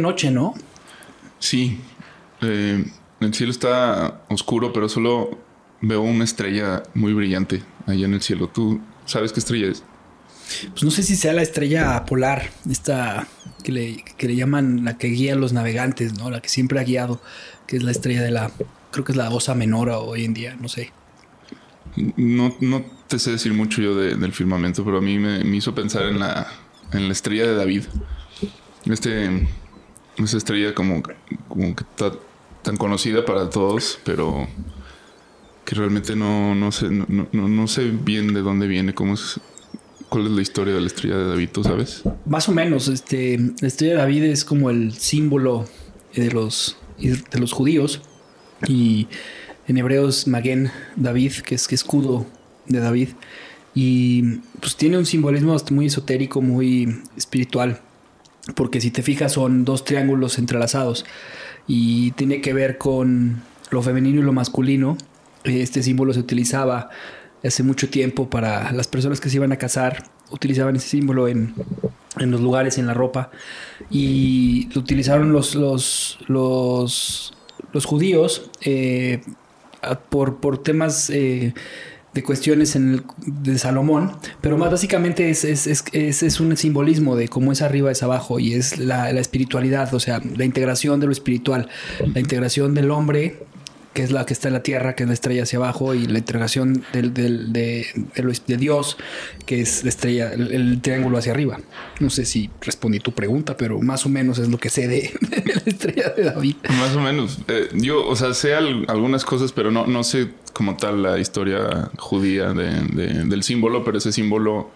Noche, ¿no? Sí, eh, el cielo está oscuro, pero solo veo una estrella muy brillante allá en el cielo. ¿Tú sabes qué estrella es? Pues no sé si sea la estrella polar, esta que le, que le llaman la que guía a los navegantes, ¿no? La que siempre ha guiado, que es la estrella de la, creo que es la osa menor hoy en día, no sé. No, no te sé decir mucho yo de- del firmamento, pero a mí me, me hizo pensar en la, en la estrella de David. Este, esa estrella como, que está tan conocida para todos, pero que realmente no, no, sé, no, no- no sé bien de dónde viene, cómo es, cuál es la historia de la estrella de David, ¿tú sabes? Más o menos, este, la estrella de David es como el símbolo de los, de los judíos y en hebreo es Maguen David, que es que escudo de David y pues tiene un simbolismo muy esotérico, muy espiritual, porque si te fijas son dos triángulos entrelazados y tiene que ver con lo femenino y lo masculino. Este símbolo se utilizaba hace mucho tiempo para las personas que se iban a casar, utilizaban ese símbolo en, en los lugares, en la ropa, y lo utilizaron los, los, los, judíos eh, por, por temas eh, de cuestiones en el, de Salomón, pero más básicamente es, es, es, es- un simbolismo de cómo es arriba es abajo y es la, la espiritualidad, o sea, la integración de lo espiritual, la integración del hombre que es la que está en la tierra, que es la estrella hacia abajo, y la integración del, de, de de Dios, que es la estrella, el, triángulo hacia arriba. No sé si respondí tu pregunta, pero más o menos es lo que sé de, la estrella de David. Más o menos. Eh, yo, o sea, sé al- algunas cosas, pero no, no sé como tal la historia judía de- de- del símbolo, pero ese símbolo,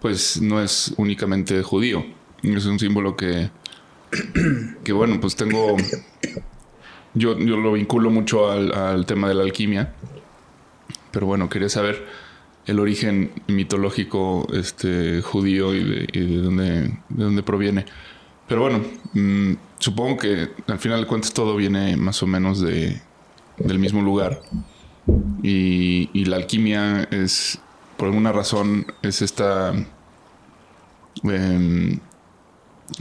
pues, no es únicamente judío. Es un símbolo que, que bueno, pues tengo. Yo, yo lo vinculo mucho al, tema de la alquimia. Pero bueno, quería saber el origen mitológico este, judío y de, y de dónde, de dónde proviene. Pero bueno, mm, supongo que al final de cuentas todo viene más o menos de, del mismo lugar. Y, y la alquimia es, por alguna razón, es esta. em,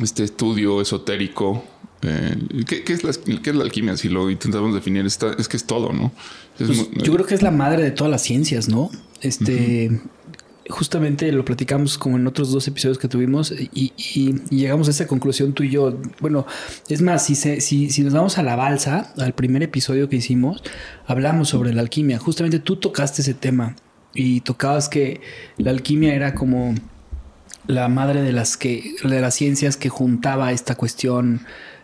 este estudio esotérico. Eh, ¿qué, qué es la, qué es la alquimia? Si lo intentamos definir, está- es que es todo, ¿no? Es Pues, mu- yo creo que es la madre de todas las ciencias, ¿no? Este, justamente lo platicamos como en otros dos episodios que tuvimos y, y- y llegamos a esa conclusión tú y yo. Bueno, es más, si, se- si, si nos vamos a la balsa, al primer episodio que hicimos, hablamos sobre la alquimia. Justamente tú tocaste ese tema y tocabas que la alquimia era como la madre de las que de las ciencias que juntaba esta cuestión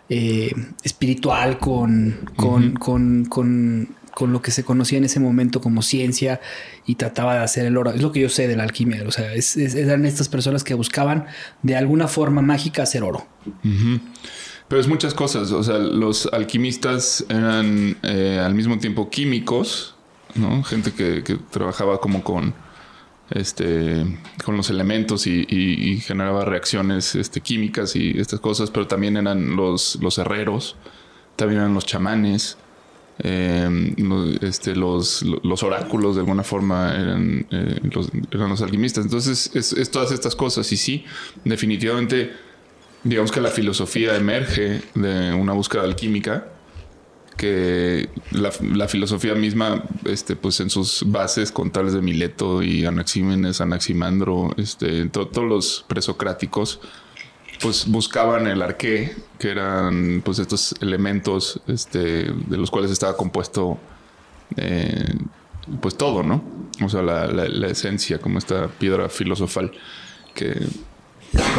eh, espiritual con, con, con, con, con lo que se conocía en ese momento como ciencia y trataba de hacer el oro. Es lo que yo sé de la alquimia. O sea, es- es- eran estas personas que buscaban de alguna forma mágica hacer oro. Pero es muchas cosas. O sea, los alquimistas eran eh, al mismo tiempo químicos, ¿no? Gente que, que trabajaba como con este con los elementos y, generaba reacciones este, químicas y estas cosas, pero también eran los, herreros, también eran los chamanes, lo- este, los, los oráculos de alguna forma eran, eh, los, alquimistas. Entonces es, es todas estas cosas y sí, definitivamente digamos que la filosofía emerge de una búsqueda alquímica que la, filosofía misma, este, pues en sus bases, con tales de Mileto y Anaxímenes, Anaximandro, este, to- todos los presocráticos, pues buscaban el arqué, que eran pues estos elementos este, de los cuales estaba compuesto eh, pues todo, ¿no? O sea, la esencia, como esta piedra filosofal que,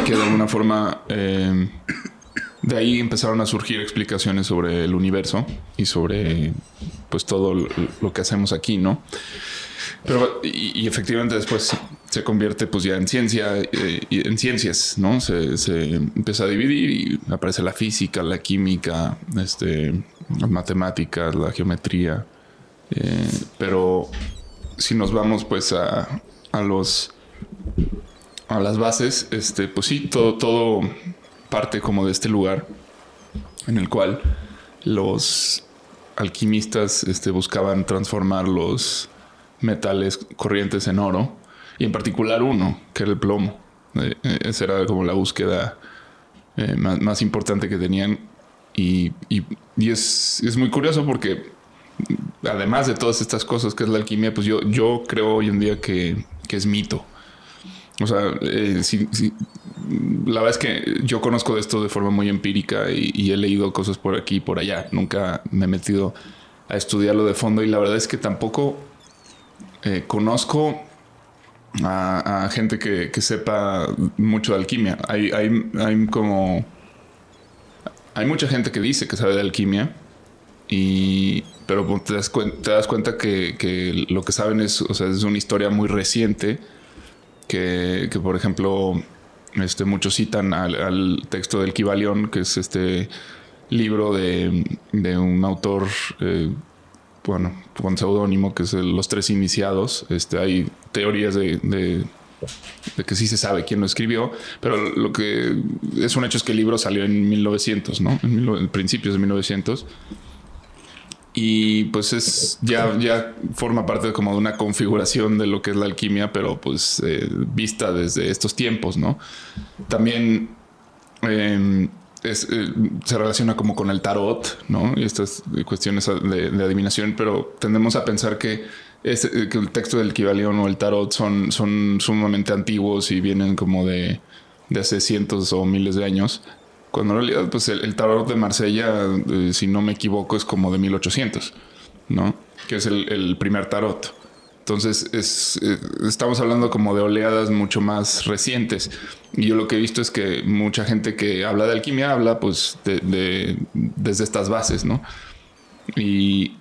que de alguna forma eh, de ahí empezaron a surgir explicaciones sobre el universo y sobre pues todo lo- que hacemos aquí, ¿no? Pero y, efectivamente después se convierte pues ya en ciencia, eh, en ciencias, ¿no? Se, se empieza a dividir y aparece la física, la química, este, las matemáticas, la geometría. eh, pero si nos vamos pues a, a los a las bases, este, pues sí, todo, todo parte como de este lugar en el cual los alquimistas este, buscaban transformar los metales corrientes en oro y en particular uno, que era el plomo. Eh, eh, esa era como la búsqueda eh, más, importante que tenían y, y- es, es muy curioso porque además de todas estas cosas que es la alquimia, pues yo, yo creo hoy en día que, que es mito. O sea, eh, sí- la verdad es que yo conozco esto de forma muy empírica y, he leído cosas por aquí y por allá. Nunca me he metido a estudiarlo de fondo y la verdad es que tampoco eh, conozco a, gente que, sepa mucho de alquimia. Hay, hay, como... Hay mucha gente que dice que sabe de alquimia y... Pero te das, cuen- te das cuenta que, que lo que saben es, o sea, es una historia muy reciente que, por ejemplo, este, muchos citan al, texto del Kibalión, que es este libro de, de un autor, eh, bueno, con seudónimo, que es Los Tres Iniciados. Este, hay teorías de, de- que sí se sabe quién lo escribió, pero lo que es un hecho es que el libro salió en 1900, ¿no? En principios de 1900. Y pues es ya, ya forma parte como de una configuración de lo que es la alquimia, pero pues eh, vista desde estos tiempos, ¿no? También eh, es, eh, se relaciona como con el tarot, ¿no? Y estas cuestiones de, adivinación, pero tendemos a pensar que, este- que el texto del Kibalión o el tarot son, son sumamente antiguos y vienen como de, de hace cientos o miles de años. Cuando en realidad, pues el, tarot de Marsella, eh, si no me equivoco, es como de 1800, ¿no? Que es el, primer tarot. Entonces, es, eh, estamos hablando como de oleadas mucho más recientes. Y yo lo que he visto es que mucha gente que habla de alquimia habla, pues, de- desde estas bases, ¿no? Y.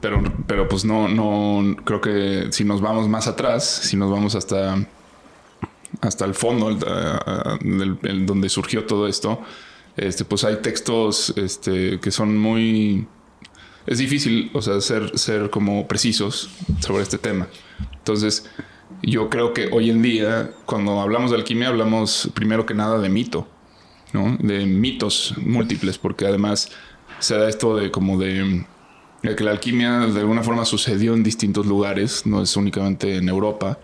Pero, pero pues no, no, creo que si nos vamos más atrás, si nos vamos hasta hasta el fondo del- el- donde surgió todo esto, este, pues hay textos este, que son muy... Es difícil, o sea, ser, ser como precisos sobre este tema. Entonces, yo creo que hoy en día, cuando hablamos de alquimia, hablamos primero que nada de mito, ¿no? De mitos múltiples, porque además se da esto de como de que la alquimia de alguna forma sucedió en distintos lugares, no es únicamente en Europa.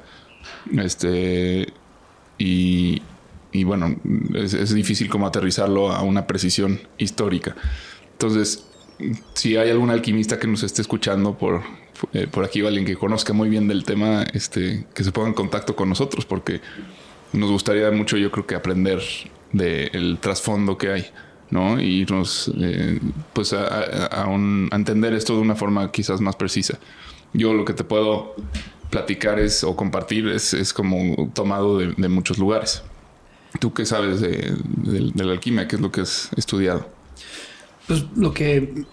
Este, y, y bueno, es, es difícil como aterrizarlo a una precisión histórica. Entonces, si hay algún alquimista que nos esté escuchando por, eh, por aquí o alguien que conozca muy bien del tema, este, que se ponga en contacto con nosotros, porque nos gustaría mucho, yo creo que aprender del trasfondo que hay, ¿no? Y irnos, eh, pues, a- a un- a entender esto de una forma quizás más precisa. Yo lo que te puedo platicar es, o compartir es, es como tomado de, muchos lugares. ¿Tú qué sabes de, de- la alquimia? ¿Qué es lo que has estudiado? Pues lo que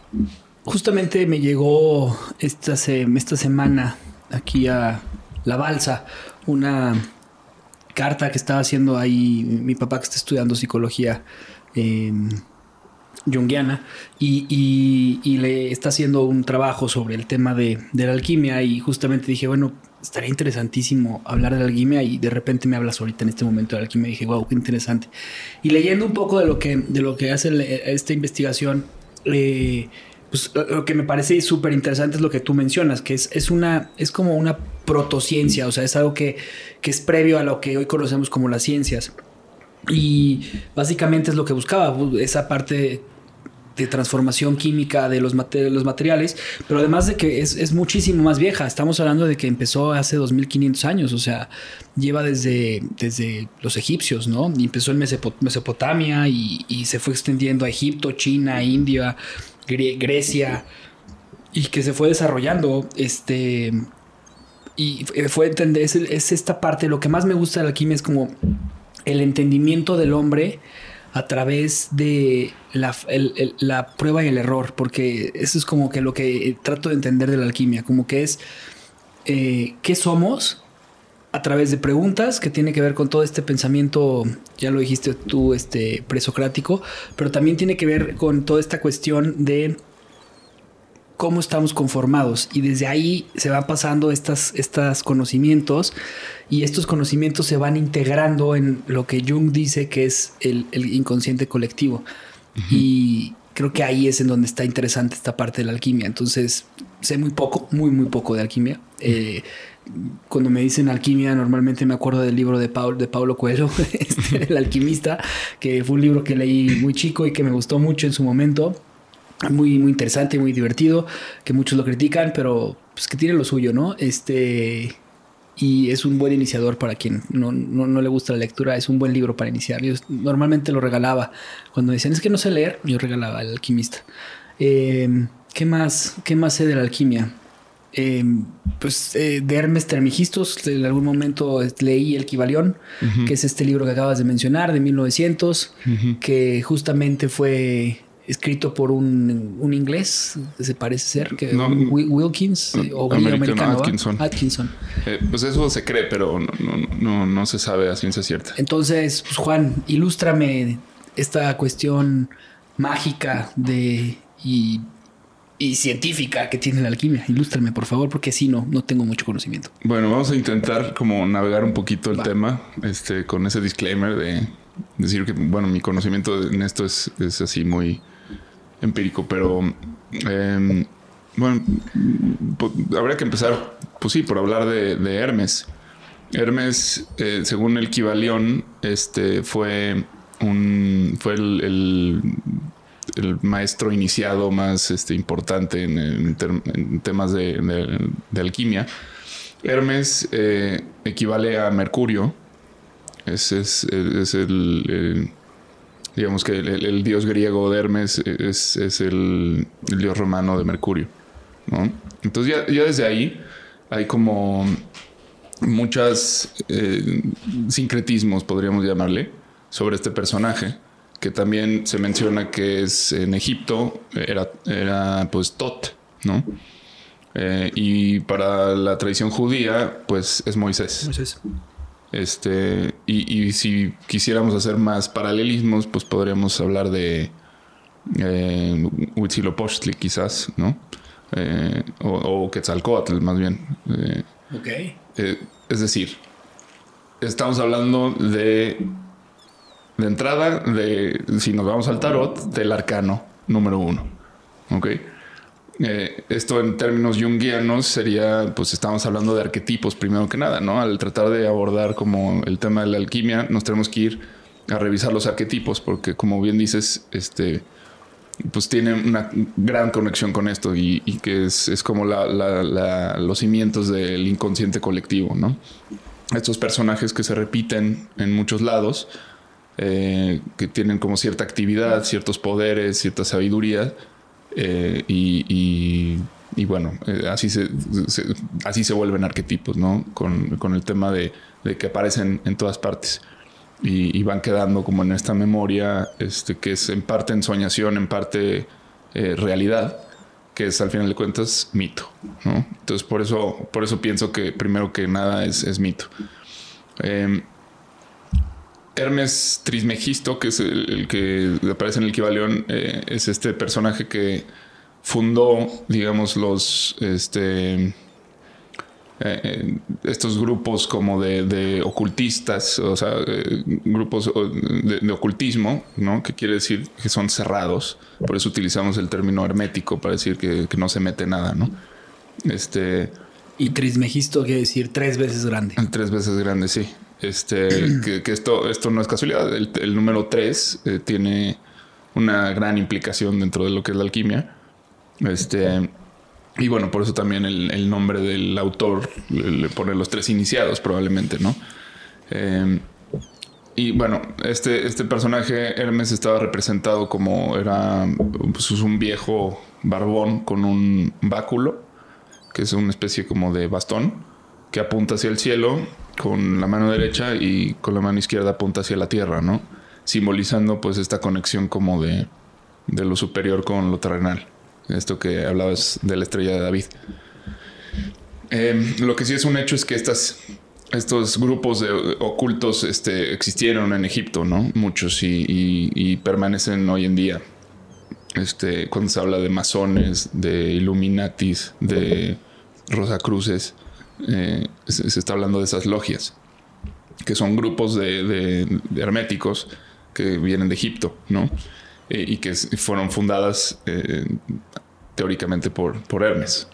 justamente me llegó esta, esta semana aquí a La Balsa, una, carta que estaba haciendo ahí mi papá que está estudiando psicología eh, junguiana y, y- le está haciendo un trabajo sobre el tema de, de la alquimia y justamente dije, bueno, estaría interesantísimo hablar de la alquimia y de repente me hablas ahorita en este momento de la alquimia y dije, wow, qué interesante. Y leyendo un poco de lo que, de lo que hace esta investigación, eh, pues lo- que me parece súper interesante es lo que tú mencionas, que es, es una, es como una protociencia, o sea, es algo que, que es previo a lo que hoy conocemos como las ciencias. Y básicamente es lo que buscaba, bu- esa parte de transformación química de los, los materiales, pero además de que es, es muchísimo más vieja. Estamos hablando de que empezó hace 2500 años, o sea, lleva desde, desde los egipcios, ¿no? Y empezó en Mesopo- Mesopotamia y, y se fue extendiendo a Egipto, China, India, Gre- Grecia, y que se fue desarrollando, este... Y fue- entender, es, es esta parte, lo que más me gusta de la alquimia es como el entendimiento del hombre a través de la, la prueba y el error, porque eso es como que lo que trato de entender de la alquimia, como que es eh, qué somos a través de preguntas que tiene que ver con todo este pensamiento, ya lo dijiste tú, este presocrático, pero también tiene que ver con toda esta cuestión de cómo estamos conformados. Y desde ahí se van pasando estas, estos conocimientos y estos conocimientos se van integrando en lo que Jung dice que es el, el inconsciente colectivo. Y creo que ahí es en donde está interesante esta parte de la alquimia. Entonces sé muy poco muy muy poco de alquimia. Eh, cuando me dicen alquimia normalmente me acuerdo del libro de, Paul, de Paulo Coelho este, el alquimista que fue un libro que leí muy chico y que me gustó mucho en su momento muy, muy interesante, muy divertido, que muchos lo critican, pero pues que tiene lo suyo, ¿no? Este. Y es un buen iniciador para quien no, no, no le gusta la lectura, es un buen libro para iniciar. Yo normalmente lo regalaba. Cuando decían es que no sé leer, yo regalaba El alquimista. Eh, ¿Qué más? ¿Qué más sé de la alquimia? Eh, pues eh, de Hermes Trismegistos, en algún momento leí El Kibalión, que es este libro que acabas de mencionar, de 1900, que justamente fue escrito por un, un inglés, se parece ser, que No, Wi- Wilkins, o americano. Atkinson. Atkinson. Eh, pues eso se cree, pero no, no, no, no se sabe a ciencia cierta. Entonces, pues Juan, ilústrame esta cuestión mágica de y, y científica que tiene la alquimia. Ilústrame, por favor, porque si no, no tengo mucho conocimiento. Bueno, vamos a intentar como navegar un poquito el Va. tema, este, con ese disclaimer de decir que, bueno, mi conocimiento en esto es, es así muy empírico, pero em, bueno, habría que empezar, pues sí, por hablar de, Hermes. Hermes, eh, según el Kibalión, este fue un fue el, el- maestro iniciado más este, importante en, temas de, alquimia. Hermes eh, equivale a Mercurio. Ese es, es el- digamos que el, dios griego de Hermes es, es el, dios romano de Mercurio. ¿no? Entonces ya, ya desde ahí hay como muchas eh, sincretismos, podríamos llamarle, sobre este personaje, que también se menciona que es en Egipto, era, era pues Tot, ¿no? Eh, y para la tradición judía, pues es Moisés. Entonces, Este, y, y si quisiéramos hacer más paralelismos, pues podríamos hablar de eh, Huitzilopochtli, quizás, ¿no? Eh, o, o Quetzalcóatl, más bien. Eh, ok. eh, es decir, estamos hablando de, de entrada, de, si nos vamos al tarot, del arcano número uno. ¿Ok? Eh, esto en términos junguianos sería, pues estamos hablando de arquetipos primero que nada, ¿no? Al tratar de abordar como el tema de la alquimia, nos tenemos que ir a revisar los arquetipos, porque como bien dices, este, pues tiene una gran conexión con esto y, que es, es como la- los cimientos del inconsciente colectivo, ¿no? Estos personajes que se repiten en muchos lados, eh, que tienen como cierta actividad, ciertos poderes, cierta sabiduría, eh, y, y- bueno, eh, así, se, así se vuelven arquetipos, ¿no? Con, con el tema de, que aparecen en todas partes y, van quedando como en esta memoria, este, que es en parte ensoñación, en parte eh, realidad, que es al final de cuentas mito, ¿no? Entonces por eso, por eso pienso que primero que nada es, es mito. Eh, Hermes Trismegisto, que es el, que aparece en el Kibalión, eh, es este personaje que fundó, digamos, los este, eh, estos grupos como de, ocultistas, o sea, eh, grupos de, ocultismo, ¿no? Que quiere decir que son cerrados. Por eso utilizamos el término hermético para decir que, no se mete nada, ¿no? Este. Y Trismegisto quiere decir tres veces grande. Tres veces grande, sí. Este, que, esto, esto no es casualidad. El, número tres eh, tiene una gran implicación dentro de lo que es la alquimia. Este y bueno, por eso también el, nombre del autor le, pone los tres iniciados, probablemente, ¿no? Em, y bueno, este, este personaje, Hermes, estaba representado como era pues, un viejo barbón con un báculo, que es una especie como de bastón, que apunta hacia el cielo con la mano derecha y con la mano izquierda apunta hacia la tierra, ¿no? Simbolizando pues esta conexión como de, de lo superior con lo terrenal. Esto que hablabas de la estrella de David. Em, lo que sí es un hecho es que estas, estos grupos de ocultos este, existieron en Egipto, ¿no? Muchos y, permanecen hoy en día. Este, cuando se habla de masones, de Illuminatis, de Rosacruces, eh, se, está hablando de esas logias, que son grupos de, herméticos que vienen de Egipto, ¿no? Eh, y que fueron fundadas eh, teóricamente por, Hermes.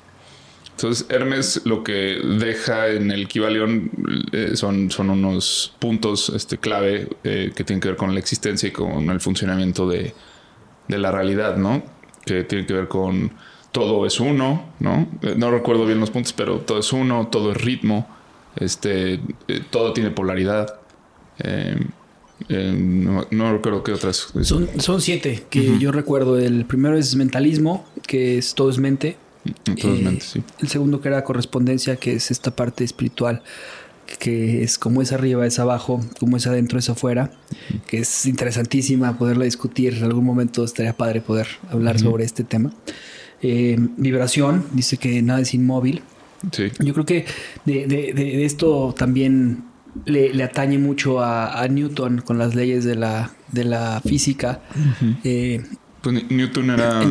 Entonces, Hermes lo que deja en el Kibalión son, son unos puntos este, clave que tienen que ver con la existencia y con el funcionamiento de, de la realidad, ¿no? Que tienen que ver con todo es uno, ¿no? No recuerdo bien los puntos, pero todo es uno, todo es ritmo, este, todo tiene polaridad. Eh, no, no, recuerdo qué otras. Son, son siete que yo recuerdo. El primero es mentalismo, que es todo es mente. Mm, todo es mente, sí. El segundo que era correspondencia, que es esta parte espiritual, que es como es arriba, es abajo, como es adentro, es afuera, que es interesantísima poderla discutir. En algún momento estaría padre poder hablar sobre este tema. Eh, vibración, dice que nada es inmóvil. Sí. Yo creo que de, de, de esto también le, atañe mucho a, Newton con las leyes de la, de la física. Eh, pues Newton era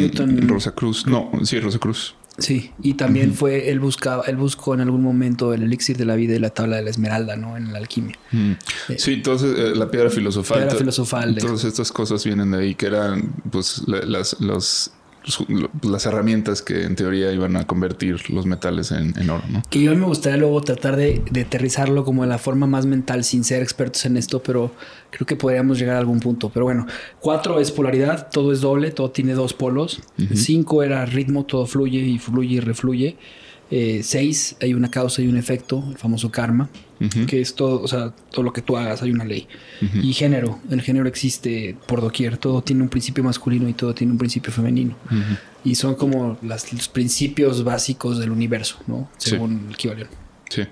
Rosa Cruz. No, sí, Rosa Cruz. Sí, y también fue, él buscaba, él buscó en algún momento el elixir de la vida y la tabla de la esmeralda, ¿no? En la alquimia. Eh, sí, entonces eh, la piedra filosofal. Piedra filosofal. Todas estas cosas vienen de ahí, que eran pues las, los las herramientas que en teoría iban a convertir los metales en, oro, ¿no? Que yo me gustaría luego tratar de, aterrizarlo como de la forma más mental sin ser expertos en esto, pero creo que podríamos llegar a algún punto. Pero bueno, cuatro es polaridad, todo es doble, todo tiene dos polos. Cinco era ritmo, todo fluye y fluye y refluye. Eh, seis, hay una causa y un efecto, el famoso karma, que es todo, o sea, todo lo que tú hagas, hay una ley. Y género, el género existe por doquier, todo tiene un principio masculino y todo tiene un principio femenino. Y son como los principios básicos del universo, ¿no? Según el Kibalión. Sí.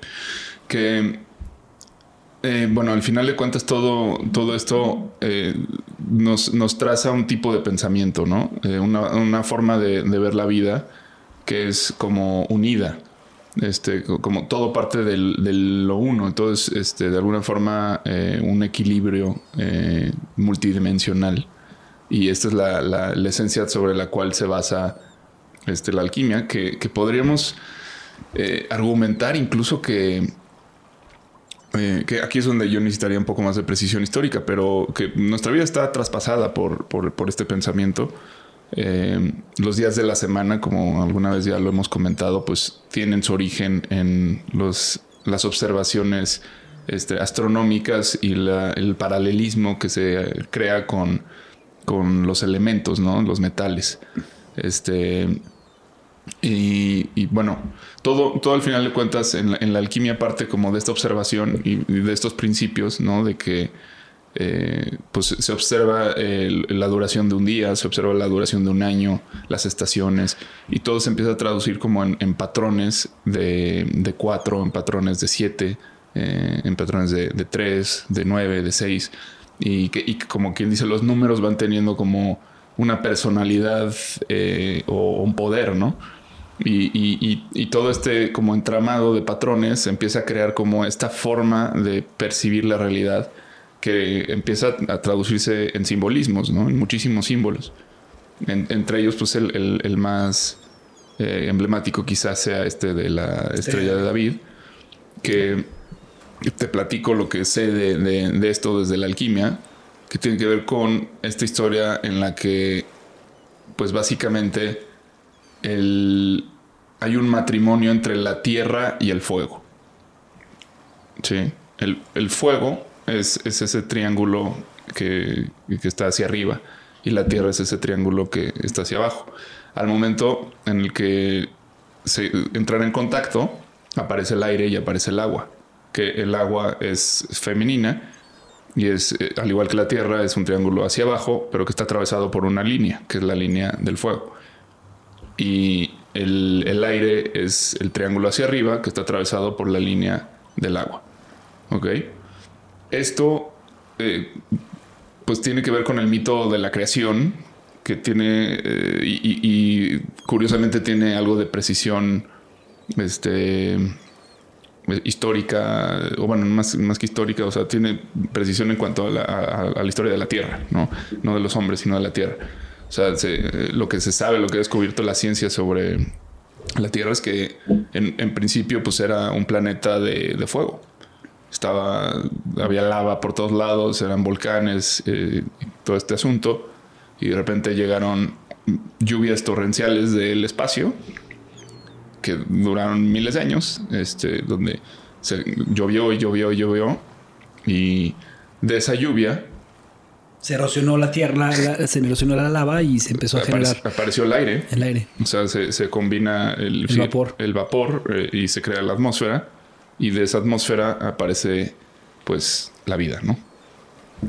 Que, eh, bueno, al final de cuentas todo, todo esto eh, nos, nos, traza un tipo de pensamiento, ¿no? Una, una, forma de, de ver la vida que es como unida. Este, como todo parte del, lo uno, entonces, este, de alguna forma, eh, un equilibrio eh, multidimensional. Y esta es la, la, esencia sobre la cual se basa este, la alquimia, que, podríamos eh, argumentar incluso que, que aquí es donde yo necesitaría un poco más de precisión histórica, pero que nuestra vida está traspasada por, por, por este pensamiento eh, los días de la semana, como alguna vez ya lo hemos comentado, pues tienen su origen en los, las observaciones este, astronómicas y el paralelismo que se crea con, con los elementos, ¿no? Los metales. Este, y, bueno, todo, todo al final de cuentas en la, alquimia parte como de esta observación y, y de estos principios, ¿no? De que eh, pues se observa la duración de un día, se observa la duración de un año, las estaciones, y todo se empieza a traducir como en, patrones de, cuatro, en patrones de siete, eh, en patrones de, tres, de nueve, de seis, y que como quien dice, los números van teniendo como una personalidad eh, o un poder, ¿no? Y, todo este como entramado de patrones empieza a crear como esta forma de percibir la realidad que empieza a traducirse en simbolismos, ¿no? En muchísimos símbolos. En- entre ellos, pues el, el- el más eh, emblemático quizás sea este de la estrella de David, que te platico lo que sé de, de- de esto desde la alquimia, que tiene que ver con esta historia en la que, pues básicamente, el, hay un matrimonio entre la tierra y el fuego. Sí, el, el fuego es, es ese triángulo que, que está hacia arriba y la tierra es ese triángulo que está hacia abajo. Al momento en el que se entran en contacto, aparece el aire y aparece el agua. Que el agua es femenina y es, eh, al igual que la tierra, es un triángulo hacia abajo, pero que está atravesado por una línea, que es la línea del fuego. Y el, el aire es el triángulo hacia arriba, que está atravesado por la línea del agua. ¿Ok? Esto, eh, pues tiene que ver con el mito de la creación, que tiene, eh, y, curiosamente tiene algo de precisión, este, histórica, o bueno, más, más que histórica, o sea, tiene precisión en cuanto a la, a- la historia de la Tierra, ¿no? No de los hombres, sino de la Tierra. O sea, se- lo que se sabe, lo que ha descubierto la ciencia sobre la Tierra es que en, principio pues era un planeta de fuego. Estaba, había lava por todos lados, eran volcanes, eh, todo este asunto. Y de repente llegaron lluvias torrenciales del espacio que duraron miles de años, este, donde se llovió y llovió y llovió. Y de esa lluvia Se erosionó la tierra, la- se erosionó la lava y se empezó a generar apareció el aire. el aire. O sea, se, se combina el, El vapor. el vapor, eh, y se crea la atmósfera. Y de esa atmósfera aparece, pues, la vida, ¿no?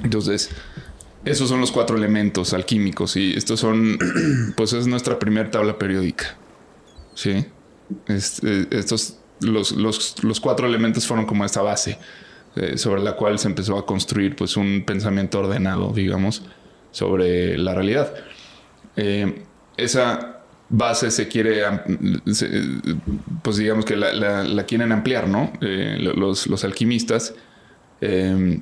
Entonces, esos son los cuatro elementos alquímicos. Y estos son, pues, es nuestra primera tabla periódica. Sí. Eh, estos, los, los, los cuatro elementos fueron como esta base eh, sobre la cual se empezó a construir, pues, un pensamiento ordenado, digamos, sobre la realidad. Eh, esa base se quiere, pues digamos que la, quieren ampliar, ¿no? Eh, lo- los, los alquimistas eh,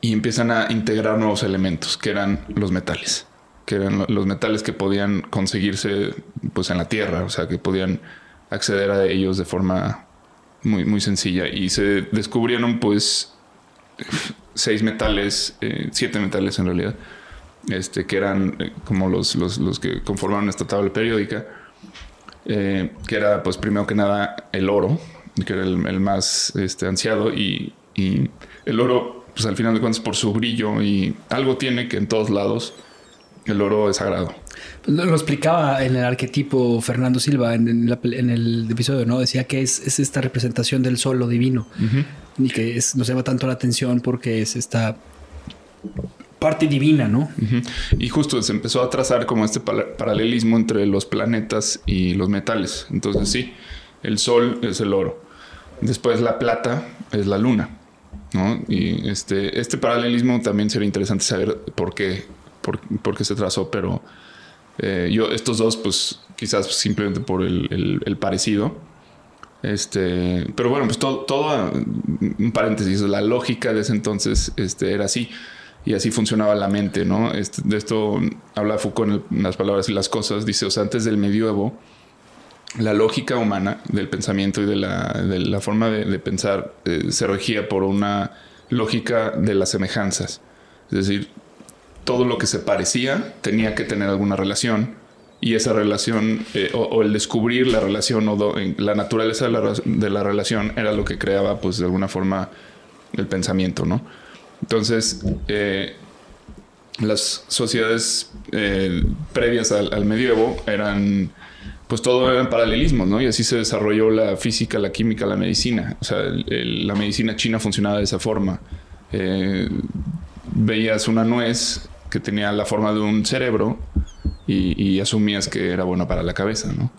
y empiezan a integrar nuevos elementos, que eran los metales, que eran lo- los metales que podían conseguirse, pues, en la tierra, o sea, que podían acceder a ellos de forma muy, muy sencilla y se descubrieron, pues, seis metales, eh, siete metales en realidad, este, que eran eh, como los, los, los que conformaron esta tabla periódica, eh, que era pues primero que nada el oro, que era el, el más este, ansiado y, y el oro, pues al final de cuentas por su brillo y algo tiene que en todos lados el oro es sagrado. Pues Lo, lo explicaba en el arquetipo Fernando Silva en, en la pel- en el episodio, ¿no? Decía que es, es esta representación del sol, lo divino. Y que es, nos llama tanto la atención porque es esta parte divina, ¿no? Y justo se empezó a trazar como este paralelismo entre los planetas y los metales. Entonces sí, el sol es el oro. Después la plata es la luna. ¿no? Y este, este paralelismo también sería interesante saber por qué, por, por qué se trazó, pero eh, yo estos dos, pues quizás simplemente por el, el- el parecido. Este, pero bueno, pues todo, todo, un paréntesis, la lógica de ese entonces este, era así y así funcionaba la mente, ¿no? De esto habla Foucault en, las palabras y las cosas, dice, o sea, antes del medioevo, la lógica humana del pensamiento y de la, de la forma de, pensar eh, se regía por una lógica de las semejanzas. Es decir, todo lo que se parecía tenía que tener alguna relación y esa relación eh, o, el descubrir la relación o do- la naturaleza de la, de la relación era lo que creaba pues de alguna forma el pensamiento, ¿no? Entonces, eh, las sociedades eh, previas al, al medievo eran, pues todo eran paralelismos, ¿no? Y así se desarrolló la física, la química, la medicina. O sea, la medicina china funcionaba de esa forma. Eh, veías una nuez que tenía la forma de un cerebro y, y asumías que era buena para la cabeza, ¿no?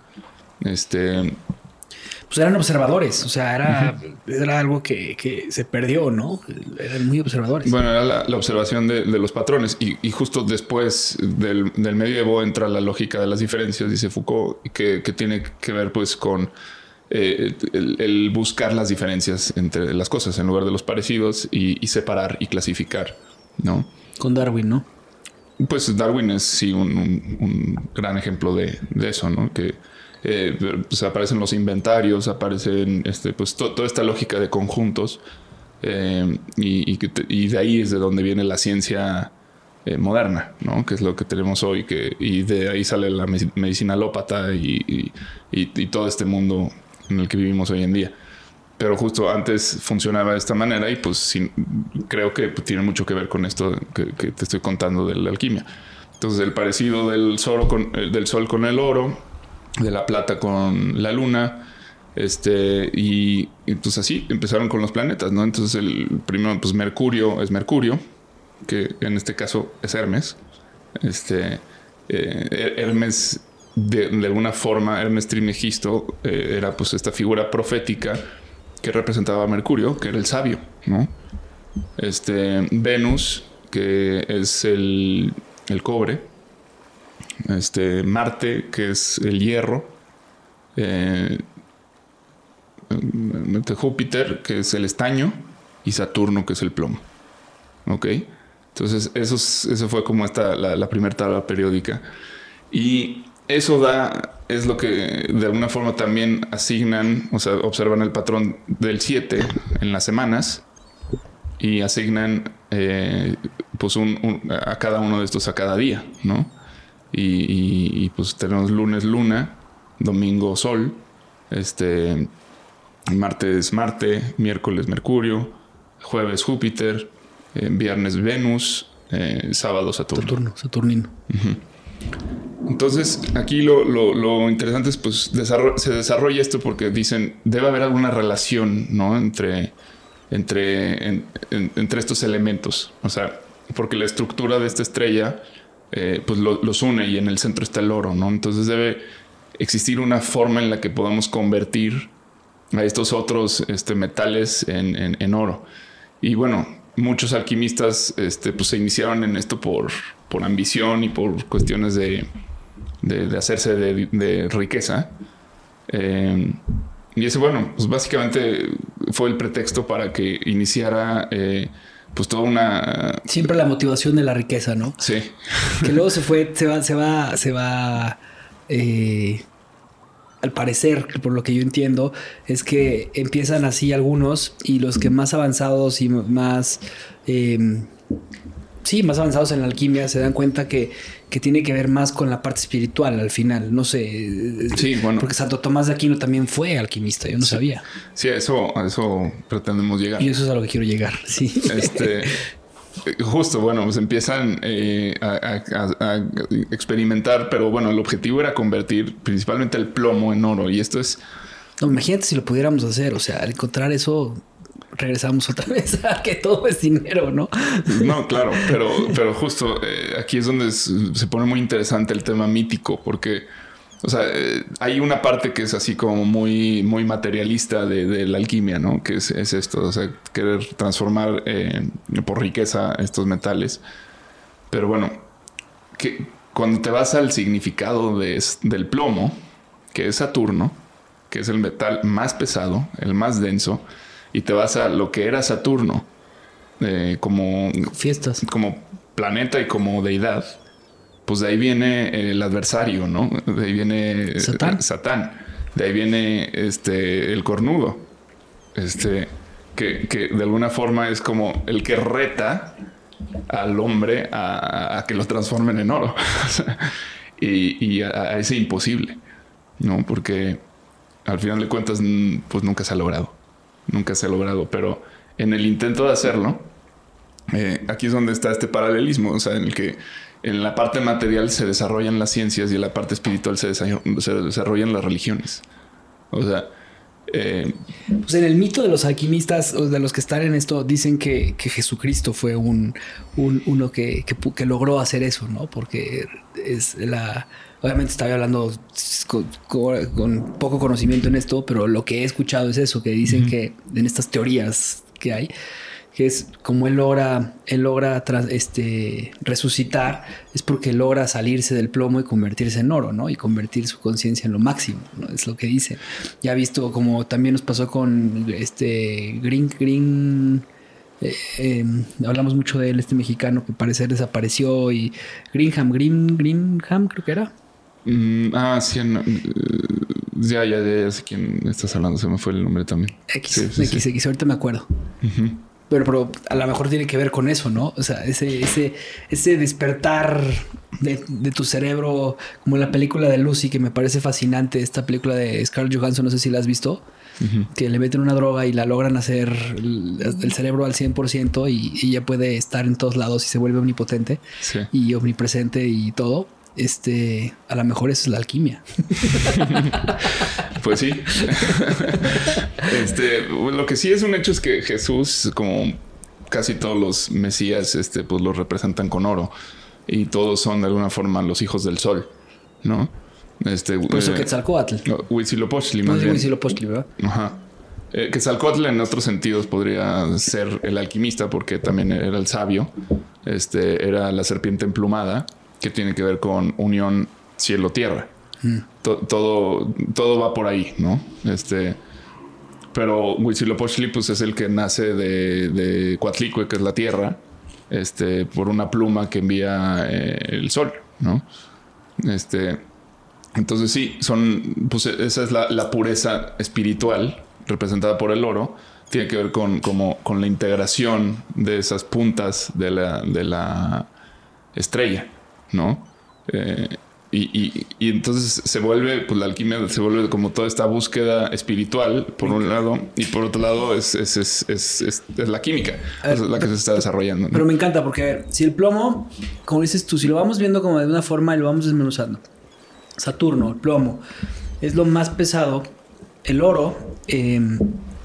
Este, Pues eran observadores, o sea, era, era algo que, que se perdió, ¿no? Eran muy observadores. Bueno, era la, la observación de, de los patrones y, y justo después del, del medievo entra la lógica de las diferencias, dice Foucault, que, que tiene que ver pues con eh, el, el buscar las diferencias entre las cosas en lugar de los parecidos y, y separar y clasificar, ¿no? Con Darwin, ¿no? Pues Darwin es sí un, un- un gran ejemplo de, de eso, ¿no? Que eh, pues aparecen los inventarios, aparecen este, pues to- toda esta lógica de conjuntos eh, y, y y de ahí es de donde viene la ciencia eh, moderna, ¿no? Que es lo que tenemos hoy, que, y de ahí sale la me- medicina alópata y, y- todo este mundo en el que vivimos hoy en día. Pero justo antes funcionaba de esta manera y pues sí, creo que tiene mucho que ver con esto que, que te estoy contando de la alquimia. Entonces el parecido del con, eh, del sol con el oro, de la plata con la luna, este, y, y, pues así empezaron con los planetas, ¿no? Entonces el primero, pues Mercurio es Mercurio, que en este caso es Hermes. Este, eh, Hermes, de, alguna forma, Hermes Trismegisto eh, era pues esta figura profética que representaba a Mercurio, que era el sabio, ¿no? Este, Venus, que es el, el cobre. Este, Marte, que es el hierro. Eh, eh, Júpiter, que es el estaño. Y Saturno, que es el plomo. ¿Ok? Entonces, eso, es- eso fue como esta, la, primera tabla periódica. Y eso da, es lo que de alguna forma también asignan, o sea, observan el patrón del 7 en las semanas y asignan eh, pues un- a cada uno de estos a cada día, ¿no? Y, y- y, pues tenemos lunes luna, domingo sol, este, martes Marte, miércoles Mercurio, jueves Júpiter, eh, viernes Venus, eh, sábado Saturno. Saturno, Saturnino. Entonces, aquí lo, lo- lo interesante es, pues, desarro- se desarrolla esto porque dicen, debe haber alguna relación, ¿no? Entre, entre, en- en- entre estos elementos. O sea, porque la estructura de esta estrella, eh, pues, lo- los une y en el centro está el oro, ¿no? Entonces debe existir una forma en la que podamos convertir a estos otros este, metales en, oro. Y bueno, muchos alquimistas este, pues, se iniciaron en esto por, por ambición y por cuestiones de, de- hacerse de, de riqueza. Eh, y ese, bueno, pues básicamente fue el pretexto para que iniciara eh, pues toda una... Siempre la motivación de la riqueza, ¿no? Sí, Que luego se fue, se va, se va, se va. eh, al parecer, por lo que yo entiendo, es que empiezan así algunos y los que más avanzados y más. eh, sí, más avanzados en la alquimia se dan cuenta que, que tiene que ver más con la parte espiritual al final. No sé. Sí, bueno. Porque Santo Tomás de Aquino también fue alquimista, yo no sabía. sí, eso, a eso pretendemos llegar. Y eso es a lo que quiero llegar. Sí. Este, justo, bueno, pues empiezan eh, a, a- experimentar, pero bueno, el objetivo era convertir principalmente el plomo en oro. Y esto es, No, imagínate si lo pudiéramos hacer. O sea, encontrar eso, regresamos otra vez a que todo es dinero, ¿no? no, claro, pero, pero justo eh, aquí es donde se pone muy interesante el tema mítico, porque, o sea, eh, hay una parte que es así como muy, muy materialista de, la alquimia, ¿no? Que es, es esto, o sea, querer transformar eh, por riqueza estos metales. Pero bueno, que cuando te vas al significado de- del plomo, que es Saturno, que es el metal más pesado, el más denso, y te vas a lo que era Saturno eh, como, Fiestas. como planeta y como deidad, pues de ahí viene el adversario, ¿no? De ahí viene eh, Satán. Satán. De ahí viene este el cornudo. Este que, que de alguna forma es como el que reta al hombre a, a que lo transformen en oro. Y y a, a ese imposible, ¿no? Porque al final de cuentas, pues nunca se ha logrado. Nunca se ha logrado. Pero en el intento de hacerlo, eh, aquí es donde está este paralelismo, o sea, en el que en la parte material se desarrollan las ciencias y en la parte espiritual se, desa- se desarrollan las religiones. O sea, eh, Pues en el mito de los alquimistas, de los que están en esto, dicen que, que Jesucristo fue un, un- uno que, que que logró hacer eso, ¿no? Porque es la. Obviamente estaba hablando con, poco conocimiento en esto, pero lo que he escuchado es eso, que dicen que en estas teorías que hay, que es como él logra, él logra tras- este, resucitar, es porque logra salirse del plomo y convertirse en oro, ¿no? Y convertir su conciencia en lo máximo, ¿no? Es lo que dice. Ya visto como también nos pasó con este Green, Green, eh, eh, hablamos mucho de él, este mexicano que parece desapareció y Greenham, Green, Greenham creo que era. Mm, ah, sí. no, eh, ya, ya, ya, ya sé quién estás hablando. Se me fue el nombre también. X, Sí, sí, X, sí. X, ahorita me acuerdo. Pero, pero a lo mejor tiene que ver con eso, ¿no? O sea, ese, ese, ese despertar de, de tu cerebro, como la película de Lucy, que me parece fascinante, esta película de Scarlett Johansson, no sé si la has visto, que le meten una droga y la logran hacer el, el cerebro al 100% y, y ella puede estar en todos lados y se vuelve omnipotente y omnipresente y todo. Este, a lo mejor eso es la alquimia. Pues sí. este, lo que sí es un hecho es que Jesús, como casi todos los mesías, este, pues los representan con oro. Y todos son de alguna forma los hijos del sol, ¿no? Este, Por eso eh, Quetzalcóatl. no, Huitzilopochtli, más es bien. Huitzilopochtli, ¿verdad? Ajá. Eh, Quetzalcóatl en otros sentidos podría ser el alquimista porque también era el sabio. Este era la serpiente emplumada que tiene que ver con unión cielo-tierra. To- todo, todo va por ahí, ¿no? Este, pero Huitzilopochtli pues es el que nace de, de Coatlicue, que es la tierra, este, por una pluma que envía eh, el sol, ¿no? Este, entonces sí, son, pues esa es la, la pureza espiritual representada por el oro. Tiene que ver con, como, con la integración de esas puntas de la, de la estrella, ¿no? Eh, y, y- y entonces se vuelve, pues la alquimia se vuelve como toda esta búsqueda espiritual, por un lado, y por otro lado es, es, es, es- la química, A ver, es la que se está desarrollando. ¿no? Pero me encanta porque a ver, si el plomo, como dices tú, si lo vamos viendo como de una forma y lo vamos desmenuzando, Saturno, el plomo, es lo más pesado, el oro eh,